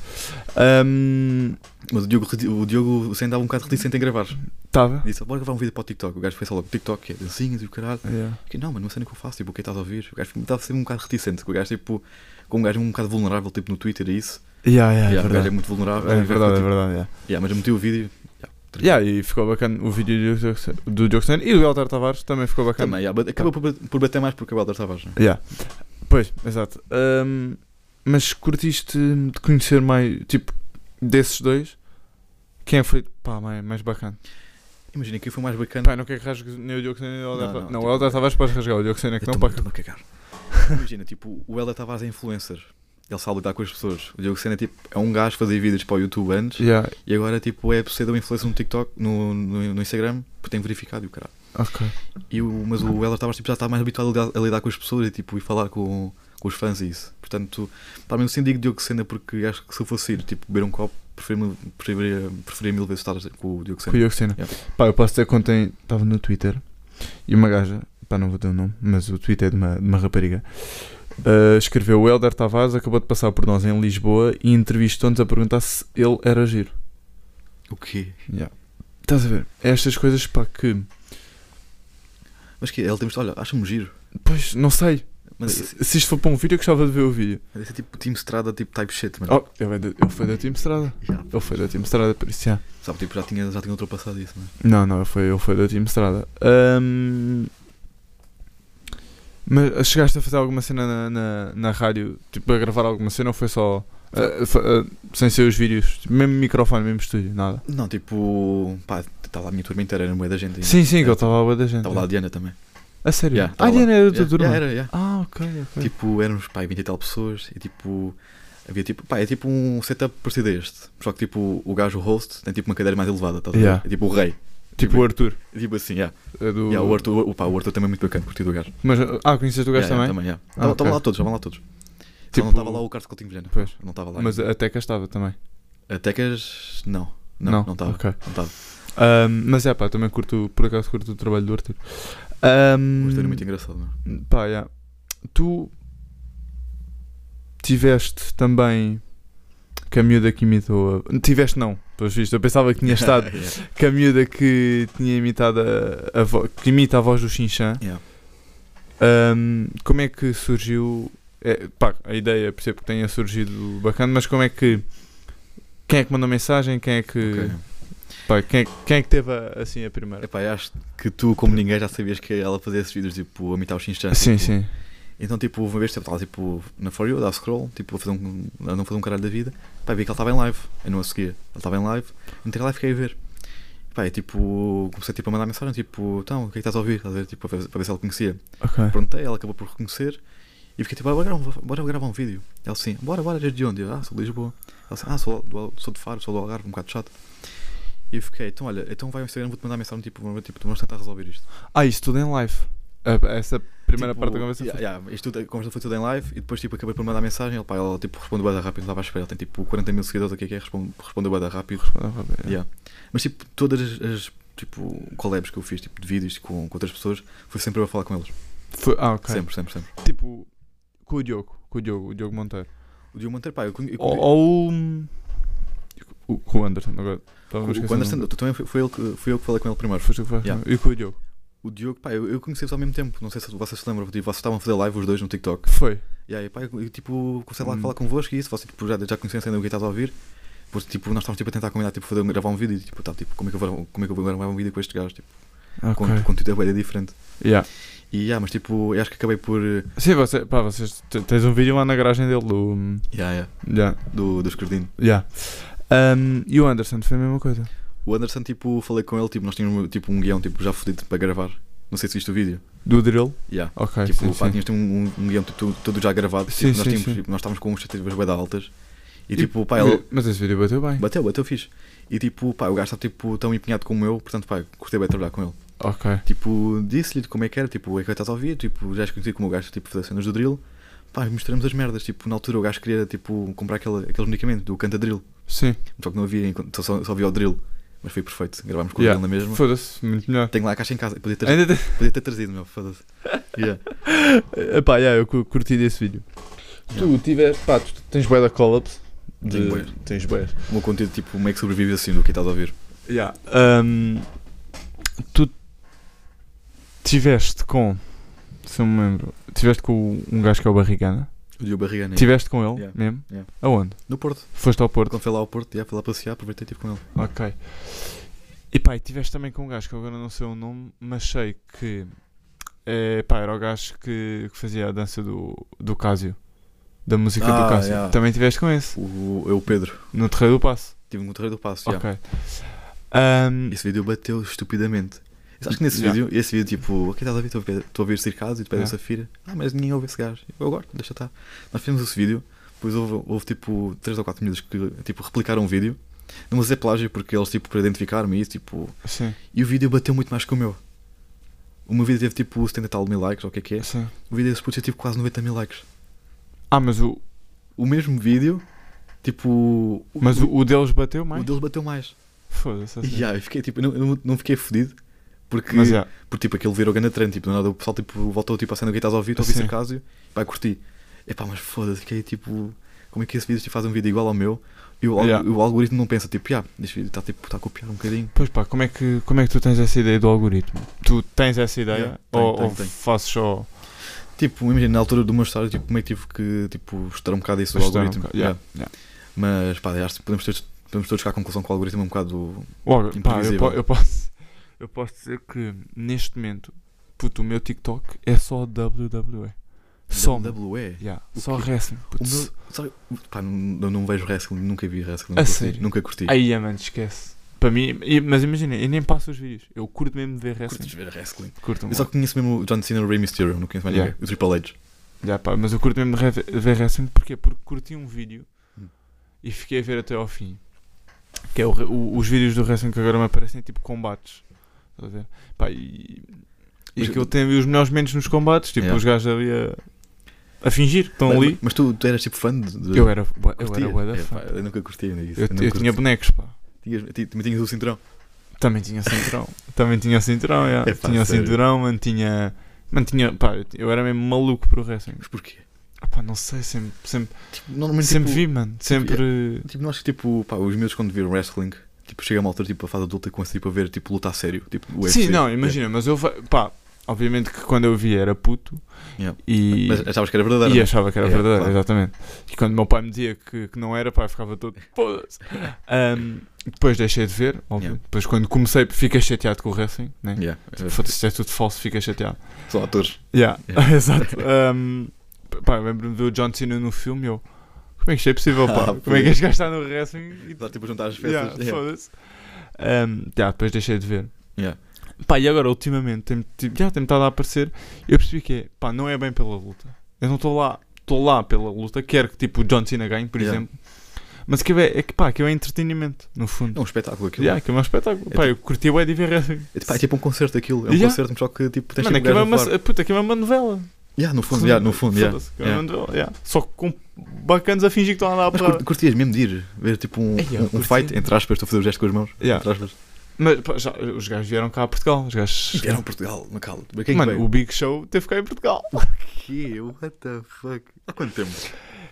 Ahm, Mas o Diogo, o Diogo sempre andava um bocado reticente em gravar. Tava? Disse, bora gravar um vídeo para o TikTok. O gajo fez só logo TikTok, que é dancinhas e o caralho. Yeah. Fiquei, não, mano, não sei nem o que eu faço, tipo, o que é que estás a ouvir? O gajo estava sempre um bocado reticente, o gajo, tipo, com um gajo um bocado vulnerável, tipo, no Twitter e isso. Yeah, yeah, Yeah, é o gajo é verdade. muito vulnerável. É e o gajo verdade, é ficou, verdade. Yeah. tipo, yeah, mas eu meti o vídeo. Yeah, e ficou bacana o vídeo do Diogo Sena- e do Helder Tavares também ficou bacana. Também, yeah, acabou por, por bater mais porque o Helder Tavares. né? Yeah. Pois, exato. Ahm, mas curtiste de conhecer mais, tipo, desses dois, quem é que foi pá, mais, mais bacana? Imagina que foi mais bacana. Pá, não quer que rasgue nem o Diogo Sena nem o Helder Tavares. não, tipo- o Helder Tavares pode rasgar, o Diogo Sena é que não tô-me a cagar. Imagina, tipo, o Helder Tavares é influencer. Ele sabe lidar com as pessoas. O Diogo Sena tipo, é um gajo que fazia vídeos para o YouTube antes Yeah, e agora tipo, é pseudo influencer no TikTok, no, no, no Instagram, porque tem verificado e o caralho. ok. E o, mas o Helder Tavares tipo, já está mais habituado a lidar, a lidar com as pessoas e, tipo, e falar com, com os fãs e isso. Portanto, para mim eu sempre digo Diogo Sena porque acho que se eu fosse ir tipo, beber um copo, preferia, preferia, preferia mil vezes estar com o Diogo Com o Sena. Diogo Sena. Yeah. Pá, eu posso dizer que ontem estava no Twitter e uma gaja, pá, não vou ter o nome, mas o Twitter é de uma, de uma rapariga, ah, escreveu: O Helder Tavares acabou de passar por nós em Lisboa e entrevistou-nos a perguntar se ele era giro. O quê? Yeah. Estás a ver? É estas coisas, pá, que. Mas que ele tem olha, acha-me giro. Pois, não sei. Mas Se, se isto for para um vídeo, eu gostava de ver o vídeo. Mas é tipo Team Strada, tipo type shit, mano. Oh, ele, é ele foi da Team Strada. Yeah. Ele foi da Team Strada, por isso já. Sabe, tipo, já tinha, já tinha ultrapassado isso, mano. Não, não, ele foi, ele foi da Team Strada. Ahm, Mas chegaste a fazer alguma cena na, na, na rádio, tipo a gravar alguma cena ou foi só. fa- ah, sem ser os vídeos, tipo, mesmo microfone, mesmo estúdio, nada. Não, tipo, pá, estava lá a minha turma inteira, era no meio da gente. Sim, sim, que É, ele estava a boa da gente. Estava lá a Diana também. A sério? Yeah, ah, lá. Diana era da tua Yeah, turma? yeah, era. Ah, ok, ok. Tipo, éramos, pá, 20 e tal pessoas e tipo, havia tipo, pá, é tipo um setup parecido a este. Só que tipo, o gajo, o host, tem tipo uma cadeira mais elevada, a ver? Yeah. É tipo o rei. Tipo o Arthur. Tipo assim, yeah. é do... Yeah, o, Arthur, o, pá, o Arthur também é muito bacana, curti do gajo. Mas, ah, conheces o gajo Yeah, yeah, também? yeah. Ah, Estavam ok. lá todos, estavam lá todos. Só Tipo- não estava lá o Carlos Coutinho Vilhena. Pois. Não estava lá. Mas a Teca estava também. A Tecas, não. Não, Não? estava. Ok. Não estava. Ahm, mas é pá, também curto, por acaso curto o trabalho do Arthur. Ahm, O Arthur é muito engraçado, não é? Pá, yeah. Tu tiveste também que a miúda que imitou a... Tiveste não, pelos vistos. Eu pensava que tinha estado Yeah. que a miúda que tinha imitado a, a vo- que imita a voz do Xinxã. Yeah. Ahm, como é que surgiu? É, pá, a ideia percebo que tenha surgido bacana, mas como é que quem é que mandou mensagem? Quem é que Ok. pá, quem, é, quem é que teve a- assim a primeira? Epá, acho que tu, como ninguém, já sabias que ela fazia esses vídeos, tipo, a imitar o Xinxã. sim, tipo, sim. Então, tipo, uma vez estava tipo, na For You, a dar scroll, tipo, a, fazer um, a não fazer um caralho da vida. Pá, vi que ela estava em live. Eu não a seguia. Ela estava em live, entrei lá e fiquei a ver. Pá, e, tipo, comecei tipo, a mandar mensagem, tipo, então, o que é que estás a ouvir? Estás a ver? Tipo, para ver, para ver se ela conhecia. Ok. Perguntei, ela acabou por reconhecer. E fiquei tipo, ah, bora, gravar- bora gravar um vídeo. Ela assim, bora, bora, és de onde? Eu, ah, sou de Lisboa. Ela assim, ah, sou, do, sou de Faro, sou do Algarve, um bocado chato. E eu fiquei, então olha, então vai ao Instagram, vou-te mandar mensagem, tipo, vamos, tipo, vamos tentar resolver isto. Ah, isso tudo em live. Ah, Essa primeira Tipo, parte da conversa yeah, foi- yeah, isto tudo, a conversa foi tudo em live e depois tipo, acabei por mandar mensagem. Ele, pá, ela tipo, respondeu bem rápido, estava à espera. Ele tem tipo 40 mil seguidores aqui, que é, responde, respondeu bem rápido. Ah, vai ver, Yeah. Mas tipo, todas as, tipo, collabs que eu fiz, tipo, de vídeos com, com outras pessoas, foi sempre eu a falar com eles. Foi- ah, ok. Sempre, sempre, sempre. Tipo, com o Diogo, com o Diogo, o Diogo Monteiro. O Diogo Monteiro, pá, eu, conhe- eu, Ou, ou o, com o Anderson, agora. O, o Anderson, também foi, foi, ele que, foi eu que falei com ele primeiro. Foste tu que falaste Yeah. ele. E com o Diogo? O Diogo, pá, eu, eu conheci-os ao mesmo tempo. Não sei se vocês se lembram, tipo, vocês estavam a fazer live os dois no TikTok. Foi. E aí, pá, eu, tipo, comecei lá a Hum. falar convosco e isso, vocês tipo, já, já conheciam ainda o que estás a ouvir. Depois, tipo, nós estávamos tipo, a tentar combinar, tipo, fazer, gravar um vídeo e tipo, tá, tipo, como é que eu vou, como é que eu vou gravar um vídeo com estes gajos, tipo, Ok. com conteúdo é bué diferente. Yeah. E, yeah, mas tipo, eu acho que acabei por, eh, Sim, você, pá, vocês tens um vídeo lá na garagem dele do. yeah, yeah, Yeah. do, do Escardino. Yeah. Um, e o Anderson foi a mesma coisa. O Anderson, tipo, falei com ele, tipo, nós tínhamos tipo, um guião, tipo, já fodido para gravar. Não sei se viste o vídeo. Do drill? Yeah. Ok. tipo, sim, pá, sim. tínhamos tipo, um, um guião todo, todo já gravado. Sim, tipo, nós, tínhamos, sim. tipo, nós estávamos com expectativas da altas. E, E- tipo, pá, ele Mas esse vídeo bateu bem. bateu, bateu fixe. E tipo, pá, o gajo está tipo, tão empenhado como eu, portanto, pá, gostei bem de trabalhar com ele. Ok. Tipo, disse-lhe como é que era, tipo, é que estás a ouvir, tipo, já és conhecido como o gajo, tipo, fazer cenas do drill. pá, mostramos as merdas. Tipo, na altura o gajo queria tipo, comprar aquele, aquele medicamento do Cantadril. Sim. Só que não havia, só, só havia o drill. Mas foi perfeito. Gravámos com Yeah. drill na mesma. Foda-se, muito melhor. Tenho lá a caixa em casa. Podia ter, Ainda podia ter trazido, meu. Foda-se. Yeah. Epá, yeah, eu cu- curti desse vídeo. Tu tiveste, pá, tu tens bué da collapse. De... Tenho bué. Tens bué. O meu conteúdo, tipo, meio que sobrevive assim do que estás a ouvir. Yeah. Um, tu tiveste com, se eu me lembro, tiveste com um gajo que é o Barrigana. O Diogo Barriga, né? Tiveste com ele Yeah. mesmo? Yeah. Aonde? No Porto. Foste ao Porto? Quando fui lá ao Porto, já fui lá passear, aproveitei e estive com ele. Ok. E pá, e tiveste também com um gajo que eu agora não sei o nome, mas sei que é, pá, era o gajo que, que fazia a dança do, do Cásio. Da música do Ah, Cásio. yeah. Também tiveste com esse, O, eu, o Pedro. no Terreiro do Passo. Tive no Terreiro do Passo, já. Ok. Esse vídeo bateu estupidamente. Acho que nesse Yeah. vídeo, esse vídeo, tipo, ok, estás a ver? Estou a ouvir Circaso e tu pedes Yeah. a Safira. Ah, mas ninguém ouve esse gajo. Eu agora, deixa estar. Nós fizemos esse vídeo, depois houve, houve tipo 3 ou 4 minutos que tipo, replicaram o vídeo. Não dizer plágio porque eles, tipo, para identificar-me e isso, tipo. sim, E o vídeo bateu muito mais que o meu. O meu vídeo teve tipo 70 e tal mil likes, ou o que é que é. sim. O vídeo desse puto teve tipo quase 90 mil likes. Ah, mas o, O mesmo vídeo, tipo. mas o, o deles bateu mais? o deles bateu mais. Foda-se. assim. E yeah, eu fiquei tipo, não, não, não fiquei fodido. Porque, Mas porque tipo, aquele virou grande trend, tipo, do nada o pessoal tipo, voltou tipo, a cena que estás a ouvir, estou a ouvir Sim. Circásio, vai curtir. Epá, mas foda-se, fiquei tipo, como é que esse vídeo tipo, faz um vídeo igual ao meu e o, Yeah. o algoritmo não pensa, tipo, ah, este vídeo está tipo, tá a copiar um bocadinho. Pois pá, como é, que, como é que tu tens essa ideia do algoritmo? Tu tens essa ideia? Yeah, tenho, ou tenho, ou tenho. fazes só. Tipo, imagina, na altura do meu história, tipo, como é que tive que tipo, estudar um bocado isso do um algoritmo. bocado, yeah, Yeah. Mas pá, acho que podemos, ter, podemos todos chegar à conclusão que o algoritmo é um bocado. O alg- pá, eu, eu posso, eu posso dizer que neste momento, puto, o meu TikTok é só WWE. Só. WWE. Yeah, O só quê? wrestling. O puto. meu, sabe, pá, não, eu não vejo wrestling, nunca vi wrestling. A Nunca sério? curti. Nunca curti. Aí, mano, esquece. Para mim, mas imagina, eu nem passo os vídeos. Eu curto mesmo de ver Curtes wrestling. ver wrestling. Curto Eu só conheço mesmo o John Cena e o Rey Mysterio, não conheço mais Yeah. ninguém. O Triple H. Já, pá, mas eu curto mesmo de ver wrestling porquê? porque curti um vídeo Hum. e fiquei a ver até ao fim. Que é o o- os vídeos do wrestling que agora me aparecem tipo combates. Estás a ver? Pá, e e Mas- aquilo tem os melhores momentos nos combates, tipo Yeah. os gajos ali a, a fingir que estão mas, ali. mas tu, tu eras tipo fã de. de Eu era, eu era bué da É, fã. eu nunca curti ainda isso. Eu, eu curti. tinha bonecos, pá. Tinhas, ti- também tinhas o cinturão. Também tinha cinturão. Também tinha cinturão, yeah. É pá, tinha sério? cinturão, mantinha. Mantinha, pá, eu, eu era mesmo maluco pro wrestling. Mas porquê? Ah, pá, não sei, sempre, sempre, Tipo, sempre tipo, vi, mano. Sempre. Tipo, não acho que tipo, pá, os meus quando viram wrestling, tipo, chega a uma altura, tipo, a fase adulta e começo tipo, a ver, tipo, luta a sério. Tipo, UFC. Sim, não, imagina, mas eu, pá, obviamente que quando eu vi era puto Yeah. e, Mas achavas que era verdadeiro. e não? achava que era Yeah, verdadeiro, claro. exatamente. E quando meu pai me dizia que, que não era, pá, eu ficava todo, foda-se. Ahm, depois deixei de ver, óbvio. Yeah. Depois quando comecei, fiquei chateado com o wrestling, né? Yeah. Tipo, Foda-se, isto é tudo falso, fiquei chateado. São atores. Yeah, exato. Ahm, pá, lembro-me de ver o John Cena no filme eu, como é que isto é possível, pá? Ah, como é que este gajo está no wrestling e Dá tipo a juntar as Yeah, peças. Yeah. foda-se. Um, yeah, depois deixei de ver. Yeah. Pá, e agora ultimamente tem, tipo, já tem estado a aparecer. Eu percebi que é, pá, não é bem pela luta. Eu não estou lá, estou lá pela luta. Quero que tipo o John Cena ganhe, por Yeah. exemplo. Mas que é, é que pá, que é entretenimento, no fundo. É um espetáculo aquilo. Yeah, que é um espetáculo. É pá, eu curti o Eddie ver wrestling. É, tipo, é tipo um concerto aquilo. É um Yeah. concerto, só que tipo, tens Mano, tipo aquilo é um uma, puta, aquilo é uma novela. Yeah, no fundo, yeah, no fundo, yeah. É Yeah. yeah. Só com bacanas a fingir que estão a andar Mas para. cur- curtias mesmo de ir ver tipo um, Ei, um, um fight, entre aspas, estou a fazer o gesto com as mãos. Yeah. Entre aspas. Mas pá, já, os gajos vieram cá a Portugal. Os gajos. Vieram a Portugal, Macau. Que Mano, veio? o Big Show teve cá em Portugal. que? What the fuck? Há quanto tempo?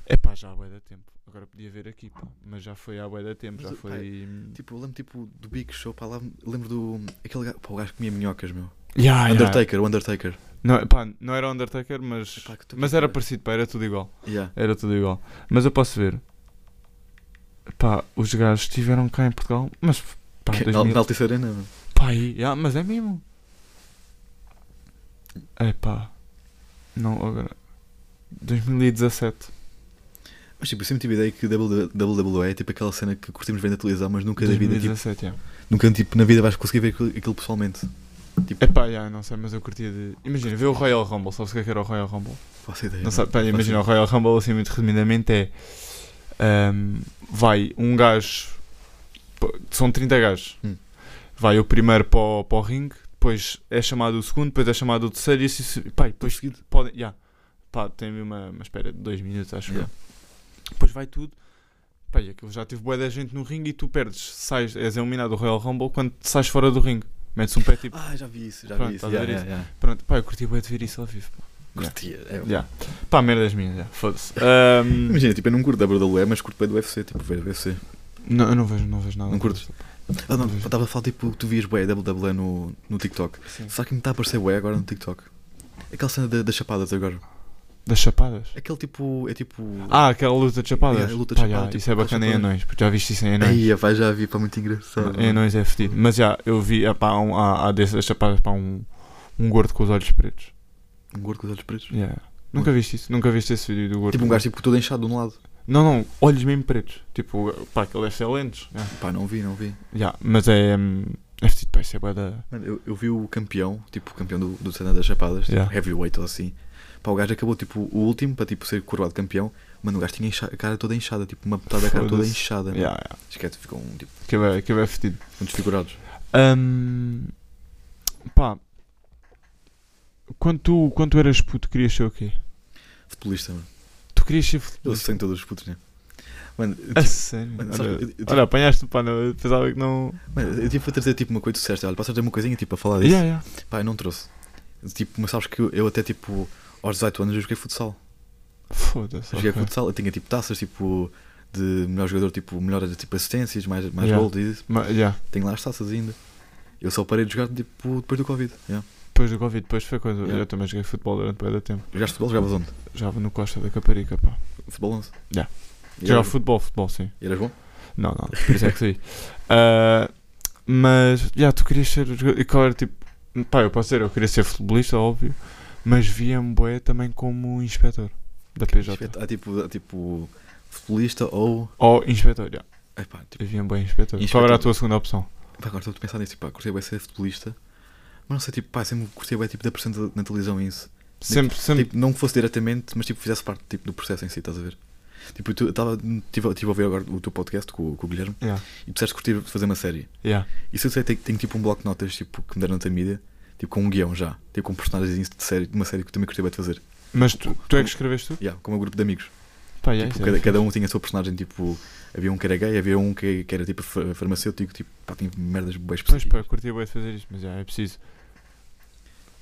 É pá, já há bué da tempo. Agora podia ver aqui, pá. Mas já foi há bué da tempo. Mas, Já foi. Tipo, eu lembro tipo do Big Show, pá, lá lembro do. Aquele gajo, pá, o gajo que comia minhocas, meu. Yeah, yeah. Undertaker, o Undertaker. Não, pá, não era o Undertaker, mas. Epá, que tu- Mas era parecido, pá, era tudo igual. Yeah. Era tudo igual. Mas eu posso ver. Pá, os gajos estiveram cá em Portugal. Mas. Pá, Que- 2000... Na na Altice Arena, meu. Pá, yeah, mas é mesmo. É pá. Não, agora. 2017. Mas tipo, eu sempre tive a ideia que WWE é tipo aquela cena que curtimos ver na televisão, mas nunca da vida, tipo, 2017, yeah. nunca tipo, na vida vais conseguir ver aquilo, aquilo pessoalmente. Tipo, É pá, yeah, não sei, mas eu curtia de. Imagina, vê o Royal Rumble. Sabes o que é que era o Royal Rumble? faço ideia. Não sabe, pá, imagina, o. Royal Rumble, assim, muito resumidamente, é. ahm, vai um gajo. São 30 gajos. Hum. Vai o primeiro para o, para o ringue, depois é chamado o segundo, depois é chamado o terceiro e assim. Pá, depois podem. Yeah, pá, tem uma, uma espera de 2 minutos, acho Yeah. Depois vai tudo. Pá, e aquilo já teve bué da gente no ringue e tu perdes, sais, és eliminado do Royal Rumble quando sais fora do ringue. Metes um pé tipo. Ah, já vi isso, já Pronto, vi isso. Yeah, yeah, yeah. Pronto, pá, eu curti bué de ver isso ao vivo. pá. Curtia. é. Yeah. Pá, merdas minhas, já. Foda-se. Ahm, Imagina, tipo, eu não curto da WWE, mas curto bem do UFC, tipo, ver UFC. não, eu não vejo, não vejo nada. Não curtes? Ah, não, estava a falar, tipo, tu vias bué WWE no, no TikTok. Sim. Sabe que me está a aparecer bué agora no TikTok? Aquela cena da- das chapadas agora. Das chapadas? Aquele tipo, é tipo... Ah, aquela luta de chapadas. Yeah, a luta de Pá, chapada, já, tipo, isso é bacana em anões, porque já viste isso em anões. Aí, vai, já vi, pá, muito engraçado. Em anões é fedido. Mas já, eu vi, epá, há, um, há, há dessas chapadas para um, um gordo com os olhos pretos. Um gordo com os olhos pretos. Yeah. Nunca viste isso? Nunca viste esse vídeo do gordo? Tipo um gajo tipo, todo inchado de um lado. Não, não, olhos mesmo pretos. Tipo, pá, aquele deve ser lentes. Yeah. Pá, não vi, não vi. Yeah, mas é. hum, É fedido, pá, isso é bué da. Mano, eu, eu vi o campeão, tipo, o campeão do, do cena das chapadas, tipo, Yeah. heavyweight ou assim. Pá, o gajo acabou, tipo, o último para, tipo, ser coroado campeão. Mano, o gajo tinha a cara toda inchada, tipo, uma metade da cara toda inchada. Yeah, yeah. Esquece, ficam, tipo, Que é, que é fedido. muito desfigurados. Hum, pá. Quando tu, quando tu eras puto, querias ser o quê? Futebolista, mano. Tu querias ser Eu futebolista? sei todos os putos, né? Mano, eu, A tipo, sério? mano, olha, eu- eu tive- olha, apanhaste pá, não, eu pensava que não. mano, eu tive a trazer, tipo, uma coisa, tu disseste, olha, posso trazer uma coisinha, tipo, a falar disso? Yeah, yeah. Pá, eu não trouxe. Tipo, mas sabes que eu, eu até, tipo, aos 18 anos eu joguei futsal. Foda-se. Joguei ok. futsal, eu tinha, tipo, taças, tipo, de melhor jogador, tipo, melhor, tipo, assistências, mais, mais Yeah. gold e isso. Ma- yeah. Tenho lá as taças ainda. Eu só parei de jogar, tipo, depois do Covid. Yeah. Depois do Covid, depois foi quando Yeah. eu também joguei futebol durante bem da tempo. Jogaste futebol? Jogavas onde? Jogava no Costa da Caparica, pá. Futebol 11? Yeah. E Jogava futebol, futebol, sim. e eras bom? Não, não, por isso é que saí. Ah, mas, já, tu querias ser. E qual era tipo. Pá, eu posso dizer, eu queria ser futebolista, óbvio. Mas via-me boé também como inspetor da PJ. Há tipo, há, tipo, futebolista ou. Ou inspetor, já. Epá, tipo, via-me bem inspetor. Qual Inspetor. era a tua segunda opção? pá, agora estou a pensar nisso, tipo, pá, curtia bem ser futebolista. Mas não sei, tipo, pá, sempre curtia bem, tipo, da pressão na televisão isso. Sempre, sempre. Tipo, não fosse diretamente, mas tipo, fizesse parte tipo, do processo em si, estás a ver? Tipo, tu, estava, tive, tive a ouvir agora o teu podcast com, com o Guilherme Yeah, e tu disseste curtir fazer uma série. yeah. E se eu sei, tenho, tenho tipo um bloco de notas tipo, que me deram na mídia, tipo com um guião já, tipo com personagens de série, de uma série que eu também bem de fazer. Mas tu, tu é que escreveste tu? Yeah, com meu grupo de amigos. Pá, yeah, tipo, isso é cada, cada um tinha a sua personagem, tipo, havia um que era gay, havia um que, que era tipo fa- farmacêutico, tipo, pá, tinha merdas Pois específicas. pá, curtia bem de fazer isto, mas já, é preciso.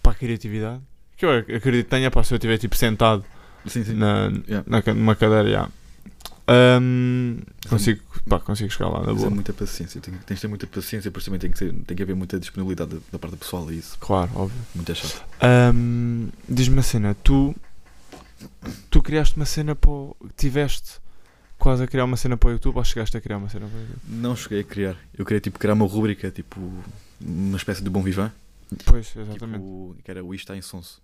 Para a criatividade. Que eu ac- acredito que tenha, pá, se eu estiver tipo sentado Sim, sim. na, Yeah. na, numa cadeira, já. Ahm, consigo, pá, consigo chegar lá na é boa. muita paciência, tem- tens de ter muita paciência, depois também tem que, ser, tem que haver muita disponibilidade da, da parte pessoal e isso, Claro, óbvio. muito é chato. Ahm, Diz-me uma cena, tu, tu criaste uma cena para. Tiveste quase a criar uma cena para o YouTube ou chegaste a criar uma cena para o YouTube? Não cheguei a criar. Eu queria tipo criar uma rúbrica, tipo uma espécie de bom vivan, Pois, exatamente. tipo, que era o Isto está em sonso.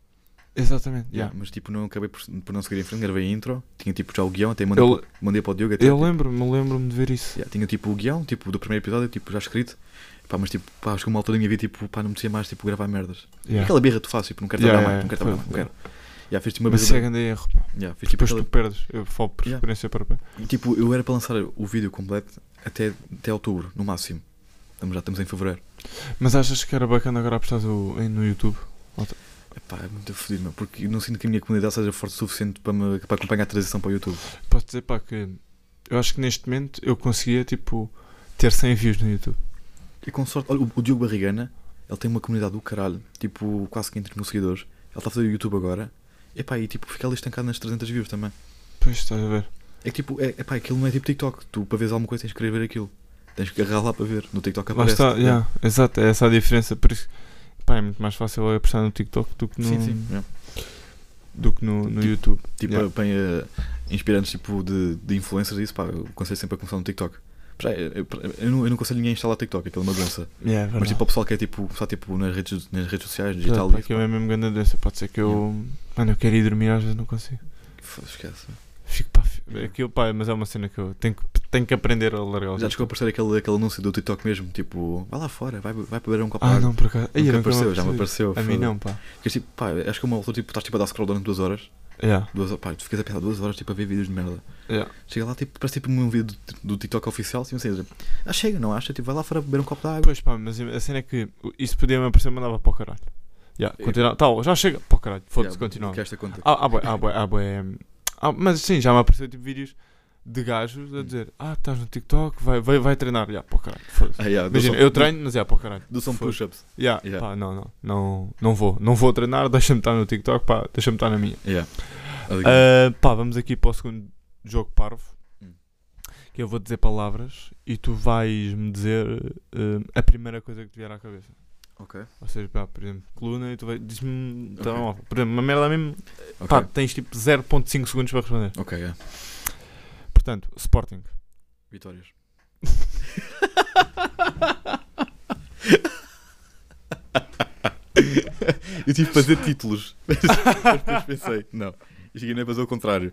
Exatamente, Yeah. Mas tipo não acabei por, por não seguir em frente, gravei a intro, tinha tipo já o guião, até mandei, Eu, para, mandei para o Diogo até, eu tipo, lembro-me, lembro-me de ver isso. yeah, tinha tipo o guião, tipo do primeiro episódio, tipo já escrito. Pá, mas tipo, pá, acho que uma altura da minha vida, tipo, pá, não me merecia mais tipo gravar merdas. Yeah. Aquela birra tu fazes, tipo, não quero Yeah, trabalhar mais, não quero trabalhar mais, não quero. Yeah, fiz tipo uma Mas isso é grande erro. Yeah, fiz tipo Depois tu aquela- perdes. Eu falo por experiência própria. E, tipo, eu era para lançar o vídeo completo até, até outubro, no máximo. Estamos, já estamos em fevereiro. Mas achas que era bacana agora apostar no YouTube? Epá, é muito fodido, meu, porque eu não sinto que a minha comunidade seja forte o suficiente para, me, para acompanhar a transição para o YouTube. Posso dizer, pá, que eu acho que neste momento eu conseguia, tipo, ter 100 views no YouTube. E com sorte, olha, o, o Diogo Barrigana, ele tem uma comunidade do caralho, tipo, quase 500 mil seguidores. Ele está a fazer o YouTube agora. Epá, e tipo, fica ali estancado nas 300 views também. Pois, estás a ver? É que tipo, é, epá, aquilo não é tipo TikTok. Tu, para veres alguma coisa, tens que querer ver aquilo. Tens que agarrar lá para ver. No TikTok aparece. está, yeah, exato, é essa a diferença. Por isso, pá, é muito mais fácil eu apostar no TikTok do que no, Sim, sim. yeah. Do que no, no Tipo- YouTube. Tipo, Yeah. bem uh, inspirantes tipo, de, de influencers isso, pá, eu aconselho sempre a começar no TikTok. Eu, eu, eu não, eu não aconselho ninguém a instalar TikTok, aquilo é uma doença. Yeah, é Mas tipo, o pessoal que é tipo, só tipo nas redes, nas redes sociais, digital, pá, é mesmo grande doença. Pode ser que eu. Mano, eu quero ir dormir às vezes não consigo. esquece. Fico pá, aquilo, pá, mas é uma cena que eu tenho que, tenho que aprender a largar os Já chegou a aparecer aquele, aquele anúncio do TikTok mesmo, tipo, vai lá fora, vai, vai beber um copo Ah, de água. não, por acaso. Ai, Nunca me apareceu, já me apareceu. A mim não, pá. Porque, tipo, pá, acho que uma altura tipo, estás tipo a dar scroll durante duas horas. Yeah, Duas, pá, tu ficas a pensar duas horas tipo, a ver vídeos de merda. yeah. Chega lá, tipo, parece tipo um vídeo do, do TikTok oficial, assim, ou seja, ah, chega, não acha? Tipo, vai lá fora beber um copo de água. Pois pá, mas a cena é que isso podia-me aparecer, mandava para o caralho. Yeah, Eu- continua. Tal, já chega. Pô, caralho, foda-se, Yeah, continua. Ah, ah, bué, ah, bué, ah, hum, ah, mas sim, já me apareceu tipo vídeos de gajos a dizer: Ah, estás no TikTok, vai, vai, vai treinar. Já, pô, caralho. Ah, yeah, do Imagina, eu treino, mas é, pô, caralho. Do Foda-se. push-ups. Yeah, Yeah. Pá, não, não, não, não vou. Não vou treinar, deixa-me estar no TikTok, pá, deixa-me estar na minha. Yeah. Ah, pá, vamos aqui para o segundo jogo parvo. Hum. Que eu vou dizer palavras e tu vais-me dizer ah, a primeira coisa que te vier à cabeça. Ok. Ou seja, pá, por exemplo, coluna e tu vais, diz-me, telemóvel. Por exemplo, uma merda mesmo, Ok. pá, tens tipo 0.5 segundos para responder. Ok, yeah. Portanto, Sporting. Vitórias. eu tive que fazer títulos. Mas depois pensei, não. Isto aqui não é fazer o contrário.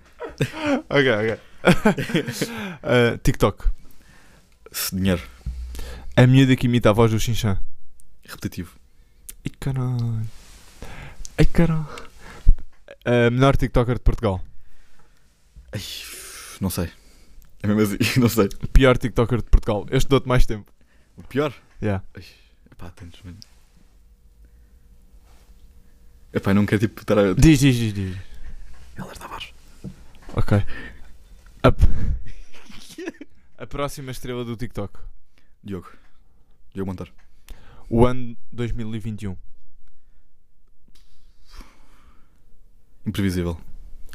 ok, ok. Ah, TikTok. Se Dinheiro. A miúda que imita a voz do Xinxã. Repetitivo. Ai caralho. Ai caralho. A melhor TikToker de Portugal. Ai, não sei. É mesmo assim, não sei. O pior TikToker de Portugal. Este dou-te mais tempo. O pior? Yeah. Epá, tantos, mano. Epá, não quero tipo estar a. Diz, diz, diz, diz. Helder Tavares. Ok. A, a próxima estrela do TikTok. Diogo. Diogo Montar. O ano 2021. Imprevisível.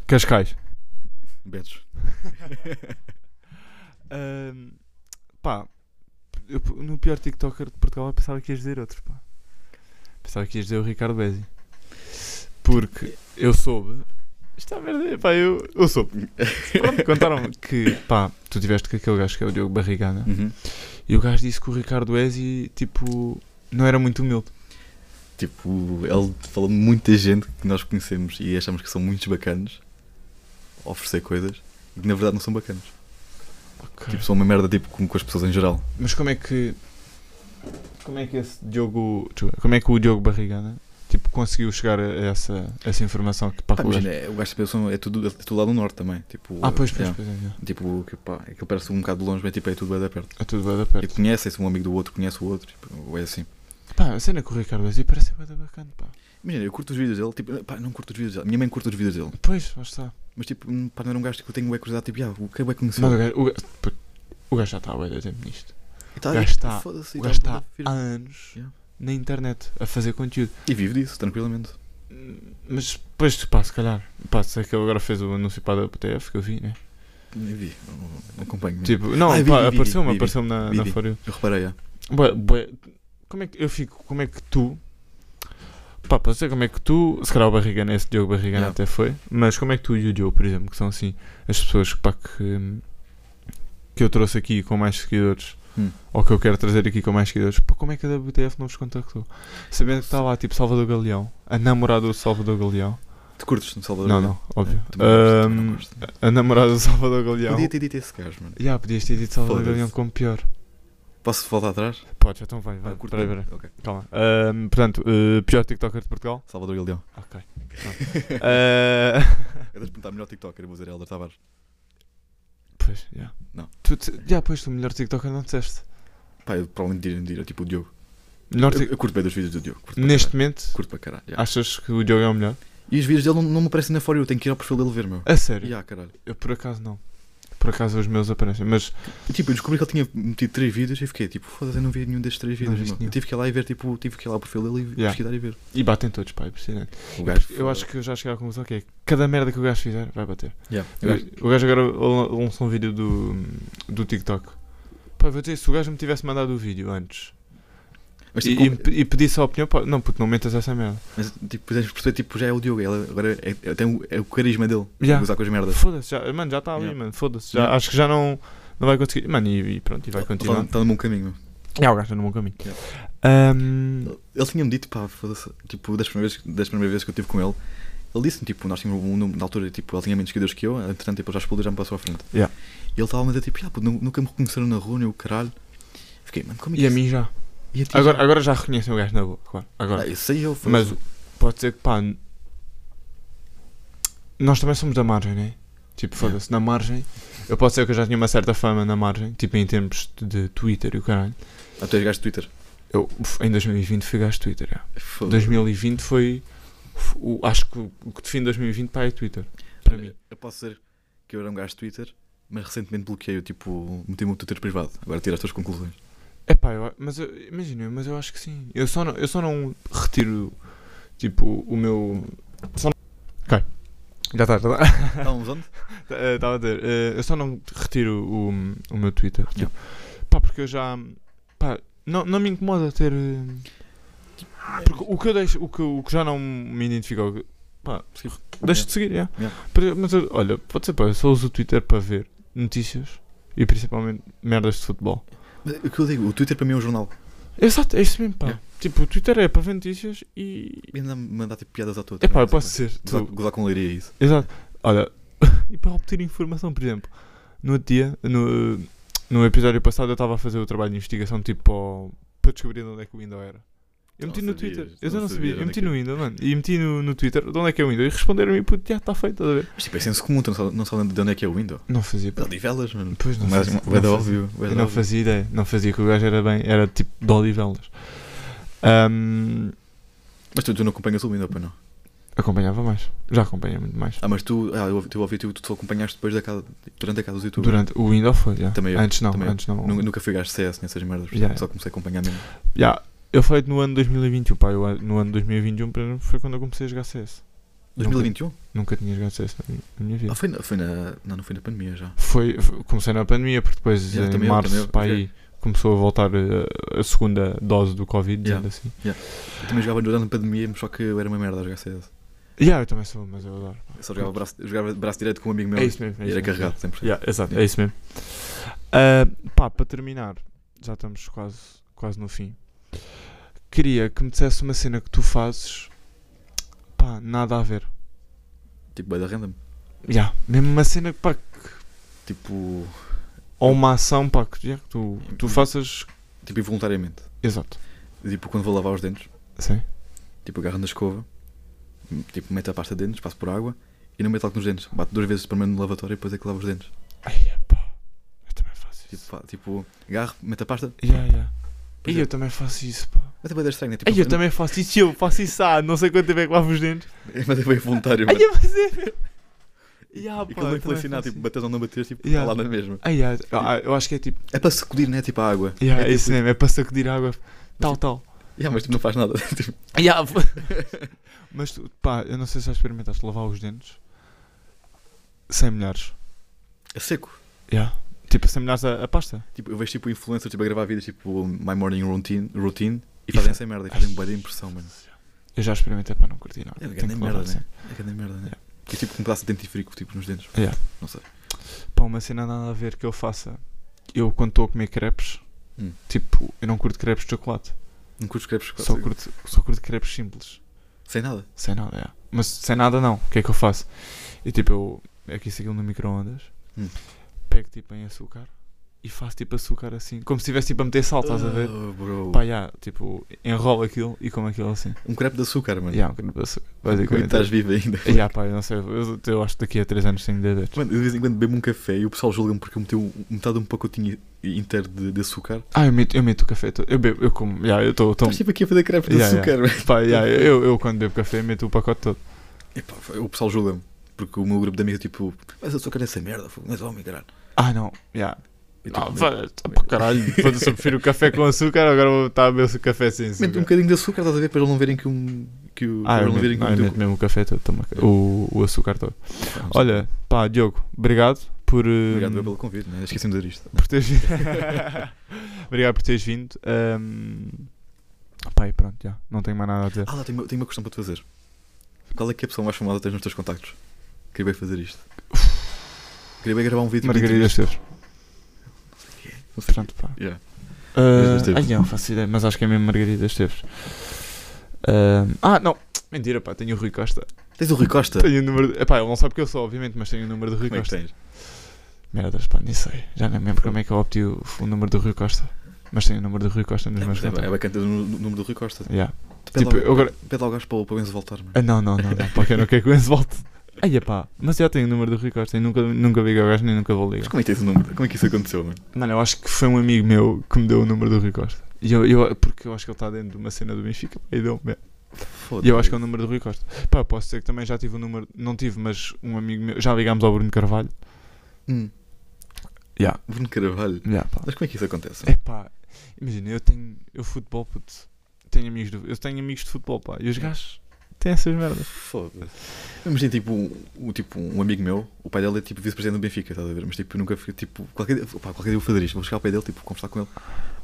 Cascais. Betos. Ahm, pá, eu, no pior TikToker de Portugal eu pensava que ias dizer outro, pá. Pensava que ias dizer o Ricardo Bezzi. Porque eu soube. Isto é a merda, pá, eu, eu soube. Pronto, contaram-me que, pá, tu tiveste com aquele gajo que é o Diogo Barrigana Uhum. e o gajo disse que o Ricardo Bezzi, tipo, não era muito humilde. Tipo, ele falou de muita gente que nós conhecemos e achamos que são muito bacanas a oferecer coisas e que na verdade não são bacanas. Tipo, são uma merda tipo, com, com as pessoas em geral. Mas como é que. Como é que esse Diogo. Como é que o Diogo Barrigana tipo, conseguiu chegar a essa, essa informação que pá, Pá, que o gajo- imagina, é- o gajo é tudo, é tudo lá no norte também. Tipo, Ah, pois, pois, yeah. pois é. Tipo, que, pá, aquilo parece um bocado de longe, mas tipo, é tudo bem da perto. é tudo bem da E perto. conhecem-se, um amigo do outro conhece o outro, tipo, é assim. Pá, a cena com o Ricardo Bezzi parece bem bacana, pá. Imagina, eu curto os vídeos dele, tipo, pá, não curto os vídeos dele. Minha mãe curta os vídeos dele. Pois, lá está. Mas tipo, hum, pá, não era um gajo que eu tenho bué curiosidade, tipo, ah, o que é bué conhecido. Mas o gajo, o gajo, o gajo já está há bué tempo nisto. Tá o gajo está- O e gajo tá está há anos Yeah. na internet a fazer conteúdo. E vive disso, tranquilamente. Mas depois, pá, se calhar. Pá, sei que ele agora fez o anúncio para a WTF que eu vi, né? Nem vi, não, acompanho. Tipo, não, Ah, vi, pá, apareceu-me, apareceu-me na, Vi, na vi. Eu reparei, é. Bué, bué, como é que eu fico? Como é que tu. Pá, para ser como é que tu. Se calhar o Barrigana, esse Diogo Barrigana Yeah. até foi. Mas como é que tu e o Diogo, por exemplo, que são assim as pessoas pá, que. que eu trouxe aqui com mais seguidores. Hum. Ou que eu quero trazer aqui com mais seguidores. Pá, como é que a WTF não vos contactou? Sabendo que está lá tipo Salvador Galeão, a namorada do Salvador Galeão. Te curtes no Salvador? Não, não, óbvio. É, gosto. a namorada do Salvador Galeão. Podia ter dito esse gajo, mano. Já, podias ter dito Salvador. Galeão como pior. Posso voltar atrás? Podes, então vai, vai. Ah, curto Peraí, bem. peraí. Ok. Calma. Ahm, portanto, eh, pior TikToker de Portugal? Salvador Galeão. Ok. Eh, É das perguntar melhor TikToker, eu vou dizer Helder Tavares. pois, já. Não. Tu, te- já, pois, tu melhor TikToker não disseste. Pá, eu provavelmente diria, diria tipo o Diogo. Melhor Eu, eu curto bem dos vídeos do Diogo. curto Neste momento, Curto para caralho. yeah. achas que o Diogo é o melhor? E os vídeos dele não, não me aparecem na For You, tenho que ir ao perfil dele ver, meu. A sério? Yeah, caralho. Eu por acaso não. Por acaso os meus aparecem, mas E, tipo, eu descobri que ele tinha metido 3 vídeos e fiquei tipo, foda-se, eu não vi nenhum destes 3 Não vídeos. nenhum. Eu tive que ir lá e ver, tipo, tive que ir lá ao perfil dele e Yeah. pesquisar e ver. e batem todos, pá, é impressionante. O gajo. Eu acho que eu já cheguei à conclusão que é cada merda que o gajo fizer vai bater. Yeah. o gajo- O gajo agora lan- lançou um vídeo do, do TikTok. Pá, vou dizer, se o gajo me tivesse mandado o vídeo antes Mas, e, tipo, e, me pe- e pedisse a opinião, pá, não, puto, não metas essa merda. mas, tipo, podemos perceber, tipo, já é o Diogo. Ele agora é, é, tem o, é o carisma dele. Yeah. Usar com as merdas. Foda-se, já, mano, já está ali, Yeah. mano, foda-se. Yeah. Acho que já não, não vai conseguir. Mano, e, e pronto, e vai continuar. Está no bom caminho. É, o gajo está no bom caminho. Yeah. Ahm, Ele tinha-me dito, pá, foda-se, tipo, das primeiras, vezes- das primeiras vezes que eu estive com ele, ele disse-me, tipo, nós tínhamos um número, na altura, tipo, ele tinha menos seguidores que eu, entretanto, tipo, ele já explodiu, já me passou à frente. Yeah. E ele estava a dizer, tipo, ah, pô, nu- nunca me reconheceram na rua, nem o caralho. Fiquei, mano, como é que e a mim já. Agora, já? agora já reconhecem o gajo na boa, claro. Agora. Ah, isso aí eu, Mas foda-se. pode ser que, pá, nós também somos da margem, né? Tipo, foda-se, na margem. Eu posso ser que eu já tinha uma certa fama na margem, tipo em termos de, Twitter e o caralho. Ah, tu és gajo de Twitter. Eu, em 2020 fui gajo de Twitter. Foda. 2020 foi. o, acho que o, que define 2020 pá, é Twitter. Para mim. Eu posso dizer que eu era um gajo de Twitter, mas recentemente bloqueei, tipo, meti-me o Twitter privado. Agora tira as tuas conclusões. É pá, eu, mas eu, imagina, mas eu acho que sim. Eu só não, eu só não retiro tipo o meu. Só não... Ok. Já está, já está. Estávamos onde? Estava a dizer, eh, eu só não retiro o, o meu Twitter. Tipo, Yeah. Pá, porque eu já. Pá, não, não me incomoda ter. eh, Porque o que eu deixo, o que, o que já não me que- pá, deixo de seguir, yeah. Yeah. Mas olha, pode ser, pá, eu só uso o Twitter para ver notícias e principalmente merdas de futebol. O que eu digo, o Twitter para mim é um jornal. Exato, é isso mesmo, pá. Yeah. Tipo, o Twitter é para ver notícias e. E ainda mandar tipo, piadas à toa. É pá, eu posso sabe? ser. Gozar, Tu, gozar com leiria isso. Exato. Olha, e para obter informação, por exemplo, no outro dia, no, no episódio passado, eu estava a fazer o trabalho de investigação tipo para, descobrir de onde é que o Windows era. Eu meti no Twitter, eu já não sabia, eu é meti que no Windows, mano, e meti no, no Twitter de onde é que é o Windows, e responderam-me puto, já está feito, estás a ver? Mas tipo, é senso comum, tu não sabes de onde é que é o window. Não fazia. De Odivelas, mano. Pois não Mas fazia, é da não óbvio. não fazia ideia, não fazia que o gajo era bem, era tipo de Odivelas. Mas tu, não acompanhas o window, pá, não? acompanhava mais, já acompanhei muito mais. Ah, mas tu, ah, eu ouvi- tu ouvi, tu, tu só acompanhaste depois da casa, durante a casa dos youtubers. Durante o Windows foi, já. Também eu, antes não, também antes não. Nu- Nunca fui gajo CS nessas merdas, Yeah. só comecei a acompanhar mesmo. Já, eu falei no ano 2021, pá, eu, no ano 2021 por exemplo, foi quando eu comecei a jogar CS. 2021? Nunca tinha jogado CS na minha- na minha vida. Ah, foi na, foi na. Não, não foi na pandemia já. Foi, foi- comecei na pandemia, porque depois Yeah, em também eu, março, também eu, aí começou a voltar a, a segunda dose do Covid, Yeah. dizendo assim. Eu também jogava durante a pandemia, só que eu era uma merda a jogar CS. Yeah, eu também sou, mas eu adoro. Eu só jogava braço, jogava braço direito com um amigo meu É isso mesmo. É isso era mesmo, carregado, 100%. Yeah, exato, é isso mesmo. Ah, pá, para terminar, já estamos quase, quase no fim. Queria que me dissesse uma cena que tu fazes, pá, nada a ver. Tipo, da random. Yeah, mesmo uma cena pá, que- Tipo, ou uma ação pá, que, yeah, que tu, tu faças. tipo involuntariamente. Exato. Tipo, quando vou lavar os dentes, Sim. tipo, agarro na escova, tipo, meto a pasta de dentes, passo por água e não meto algo nos dentes. Bato duas vezes primeiro no lavatório e depois é que lavo os dentes. Ai, pá, eu também faço Tipo, isso. pá, tipo agarro, meto a pasta. Yeah, yeah. E é. eu também faço isso, pá. Mas é da estranho, né? Tipo, Ai, eu também faço isso, eu faço isso há não sei quanto tempo é que lavo os dentes. Mas é bem voluntário, Ai, mano. mas é. Yeah, E pá, aquilo não influencia também nada, faço tipo, bates ou não bateres, tipo, Yeah. tá lá na mesma. Ai, yeah. Ah, eu acho que é tipo. É para sacudir, né? Tipo, a água. Yeah, é tipo, isso mesmo, é para sacudir água. Tal, tal. Yeah, mas tipo, não faz nada. tipo, Yeah. Mas tu, pá, eu não sei se já experimentaste lavar os dentes sem molhares. é seco. Yeah. Tipo, sem molhares a, a pasta. Tipo, eu vejo tipo influencers tipo, a gravar vídeos tipo My Morning Routine, routine e E fazem fa- essa merda e fazem boa de impressão, mano. Eu já experimentei para não curtir nada. É grande merda, né? É grande merda, né? Yeah. E tipo com um pedaço de dentifrico tipo, nos dentes. Yeah. Não sei. Pá, uma cena nada a ver que eu faça. Eu, quando estou a comer crepes, Hum. tipo, eu não curto crepes de chocolate. Não curto crepes Só curto, só curto crepes simples. sem nada. Sem nada, é. Mas sem nada, não. O que é que eu faço? E tipo, eu aqueço aquilo no micro-ondas, Hum. Pego tipo em açúcar e faço tipo açúcar assim, como se estivesse tipo a meter sal, estás a ver? Oh, bro. Pá, yeah, tipo, enrolo aquilo e como aquilo assim. Um crepe de açúcar, mano. Yeah, um bocadinho de açúcar. Como é que Basicamente. estás vivo ainda? Yeah, pá, eu não sei, eu, eu acho que daqui a 3 anos tenho diabetes. Mano, de vez em quando bebo um café e o pessoal julga-me porque eu meti um- metade de um pacotinho inteiro de, de açúcar. Ah, eu meto, eu meto o café todo. Eu bebo, eu como, yeah, eu estou. Estás tipo aqui a fazer crepe de Yeah, açúcar, mano. Pá, yeah, eu, eu quando bebo café meto o pacote todo. Epá, o pessoal julga-me. Porque o meu grupo de amigos tipo, mas açúcar é essa merda, mas homem, caralho. Ah, não, yeah. E, tipo, Ah, vai, tá para caralho. Foda-se, eu prefiro o café com açúcar, agora vou estar a beber o café sem Mete um açúcar. bocadinho de açúcar, estás a ver, para eles não verem que um. Que o, Ah, para eu não verem que eu um meto mesmo o café todo, toma, o, o açúcar todo. Olha, pá, Diogo, obrigado por. eh, Obrigado pelo convite, né? esqueci-me de dizer isto. por teres vindo. obrigado por teres vindo. Um, e pronto, já. Não tenho mais nada a dizer. Ah, lá, tenho, uma- tenho uma questão para te fazer. Qual é que é a pessoa mais famosa que tens nos teus contactos? Queria bem fazer isto. Queria bem gravar um vídeo. Margarida Esteves. Não sei. Pronto, pá. Yeah. Uh, Esteves. ai, não faço ideia, mas acho que é mesmo Margarida Esteves. Um, ah, não. Mentira, pá, tenho o Rui Costa. Tens o Rui Costa? Tenho o número. De... Epá, ele não sabe que eu sou, obviamente, mas tenho o número do Rui Como é que Costa. tens? Merdas, pá, nem sei. Já nem me lembro como é que eu obtive o, o número do Rui Costa. Mas tenho o número do Rui Costa nos É, meus mas é, é bacana ter o número do Rui Costa. Yeah. Pede Tipo, lá- eu agora- Pede lá ao gajo para, o- para o Enzo voltar, mano. Ah, não, não, não, não. Para quem não quer que o Enzo volte. Ai, pá, mas já tenho o número do Rui Costa e nunca, nunca ligo ao gajo nem nunca vou Mas ligar. como é que tens o número? Como é que isso aconteceu, mano? Mano, eu acho que foi um amigo meu que me deu o número do Rui Costa. E eu, eu, porque eu acho que ele está dentro de uma cena do Benfica e deu-me. Foda-se. E eu acho que é o número do Rui Costa. Pá, posso dizer que também já tive o número. Não tive, mas um amigo meu. Já ligámos ao Bruno Carvalho. Hum. Já. Bruno Carvalho. Já, pá. Mas como é que isso acontece? É pá. Imagina, eu tenho. Eu futebol, puto. Tenho amigos, do, eu tenho amigos de futebol, pá. E os gajos têm essas merdas. Foda-se. Imagina, tipo, um, tipo, um amigo meu, o pai dele é tipo vice-presidente do Benfica, estás a ver? Mas tipo, eu nunca fui, tipo, qualquer dia, pá, qualquer dia eu vou fazer isto, vou chegar ao pai dele, tipo, conversar com ele.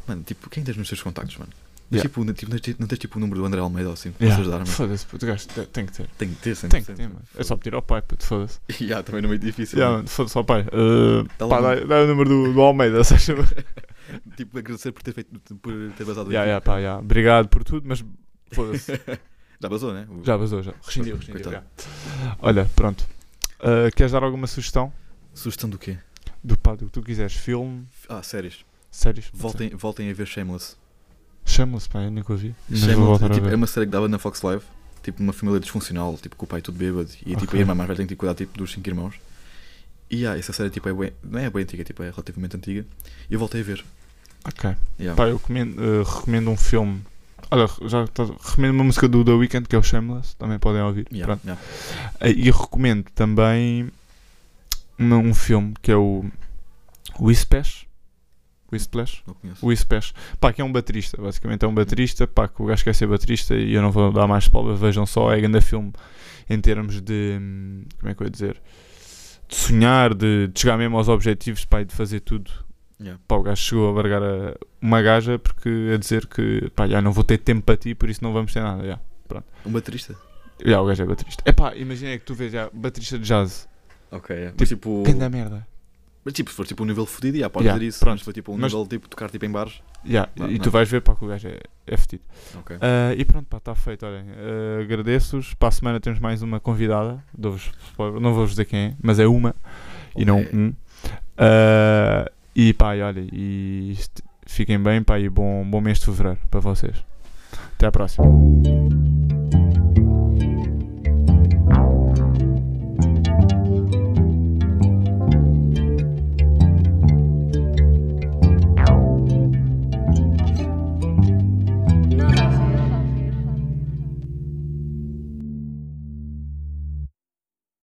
Mano, tipo, quem tens nos teus contactos, mano? Mas, Yeah. tipo, não, tipo, não, tens, não tens tipo o número do André Almeida ou assim, para Yeah. ajudar, mano? Foda-se, puto. Gajo te- tem que ter. Tem que ter, sempre. Tem que ter, mano. É só pedir ao pai, puto. Foda-se. E yeah, também não é muito difícil. Mano. mano, foda-se ao pai. Uh, Dá pá, lá dá, dá o número do, do Almeida, achas? Tipo, agradecer por ter, feito, por ter vazado o Já, já, Benfica. pá, já. Obrigado por tudo, mas foda-se. Já vazou, né? O- Já vazou, já. Rescindiu, rescindiu. Já. Olha, pronto. Uh, queres dar alguma sugestão? Sugestão do quê? Do pá, do que tu quiseres. Filme, Ah, séries. séries? Voltem, voltem a ver Shameless. Chama-se, pá, eu nunca vou Shameless a tipo, é uma série que dava na Fox Live. Tipo, uma família disfuncional, tipo, com o pai tudo bêbado. E tipo, Ok. a irmã mais velha tem que cuidar tipo, dos cinco irmãos. E ah, essa série tipo, é bem, não é bem antiga, tipo, é relativamente antiga. E eu voltei a ver. Ok. Yeah. Pá, eu comendo- uh, recomendo um filme. Olha, já tá- recomendo uma música do The Weeknd que é o Shameless. Também podem ouvir. Yeah, Pronto. yeah. Uh, E recomendo também um filme que é o Whisplash. Whisplash? Whisplash. Pá, que é um baterista. Basicamente é um baterista. Pá, que o gajo quer ser baterista e eu não vou dar mais palavras. Vejam só. É grande filme em termos de. hum, Como é que eu ia dizer? De sonhar, de, de chegar mesmo aos objetivos, pá, e de fazer tudo. Yeah. Pá, o gajo chegou a largar a- uma gaja porque a dizer que pá, já não vou ter tempo para ti, por isso não vamos ter nada. Já, Um baterista? já o gajo é baterista. É pá, imagina que tu vês já baterista de jazz. Ok, yeah. Mas tipo. Grande merda. Mas tipo, se for tipo um nível fodido, yeah, podes Yeah, dizer isso. pronto. Mas se for tipo um Mas- nível tipo tocar tipo em bares. Já, Não, e não. tu vais ver pá, que o gajo é, é fedido. Ok. Ah, e pronto, pá, está feito. Olhem, ah, agradeço-vos. Para a semana temos mais uma convidada. Não vou-vos dizer quem é, mas é uma e não um. Ah, e e olha, e fiquem bem, pá, e bom, bom mês de fevereiro para vocês. Até à próxima.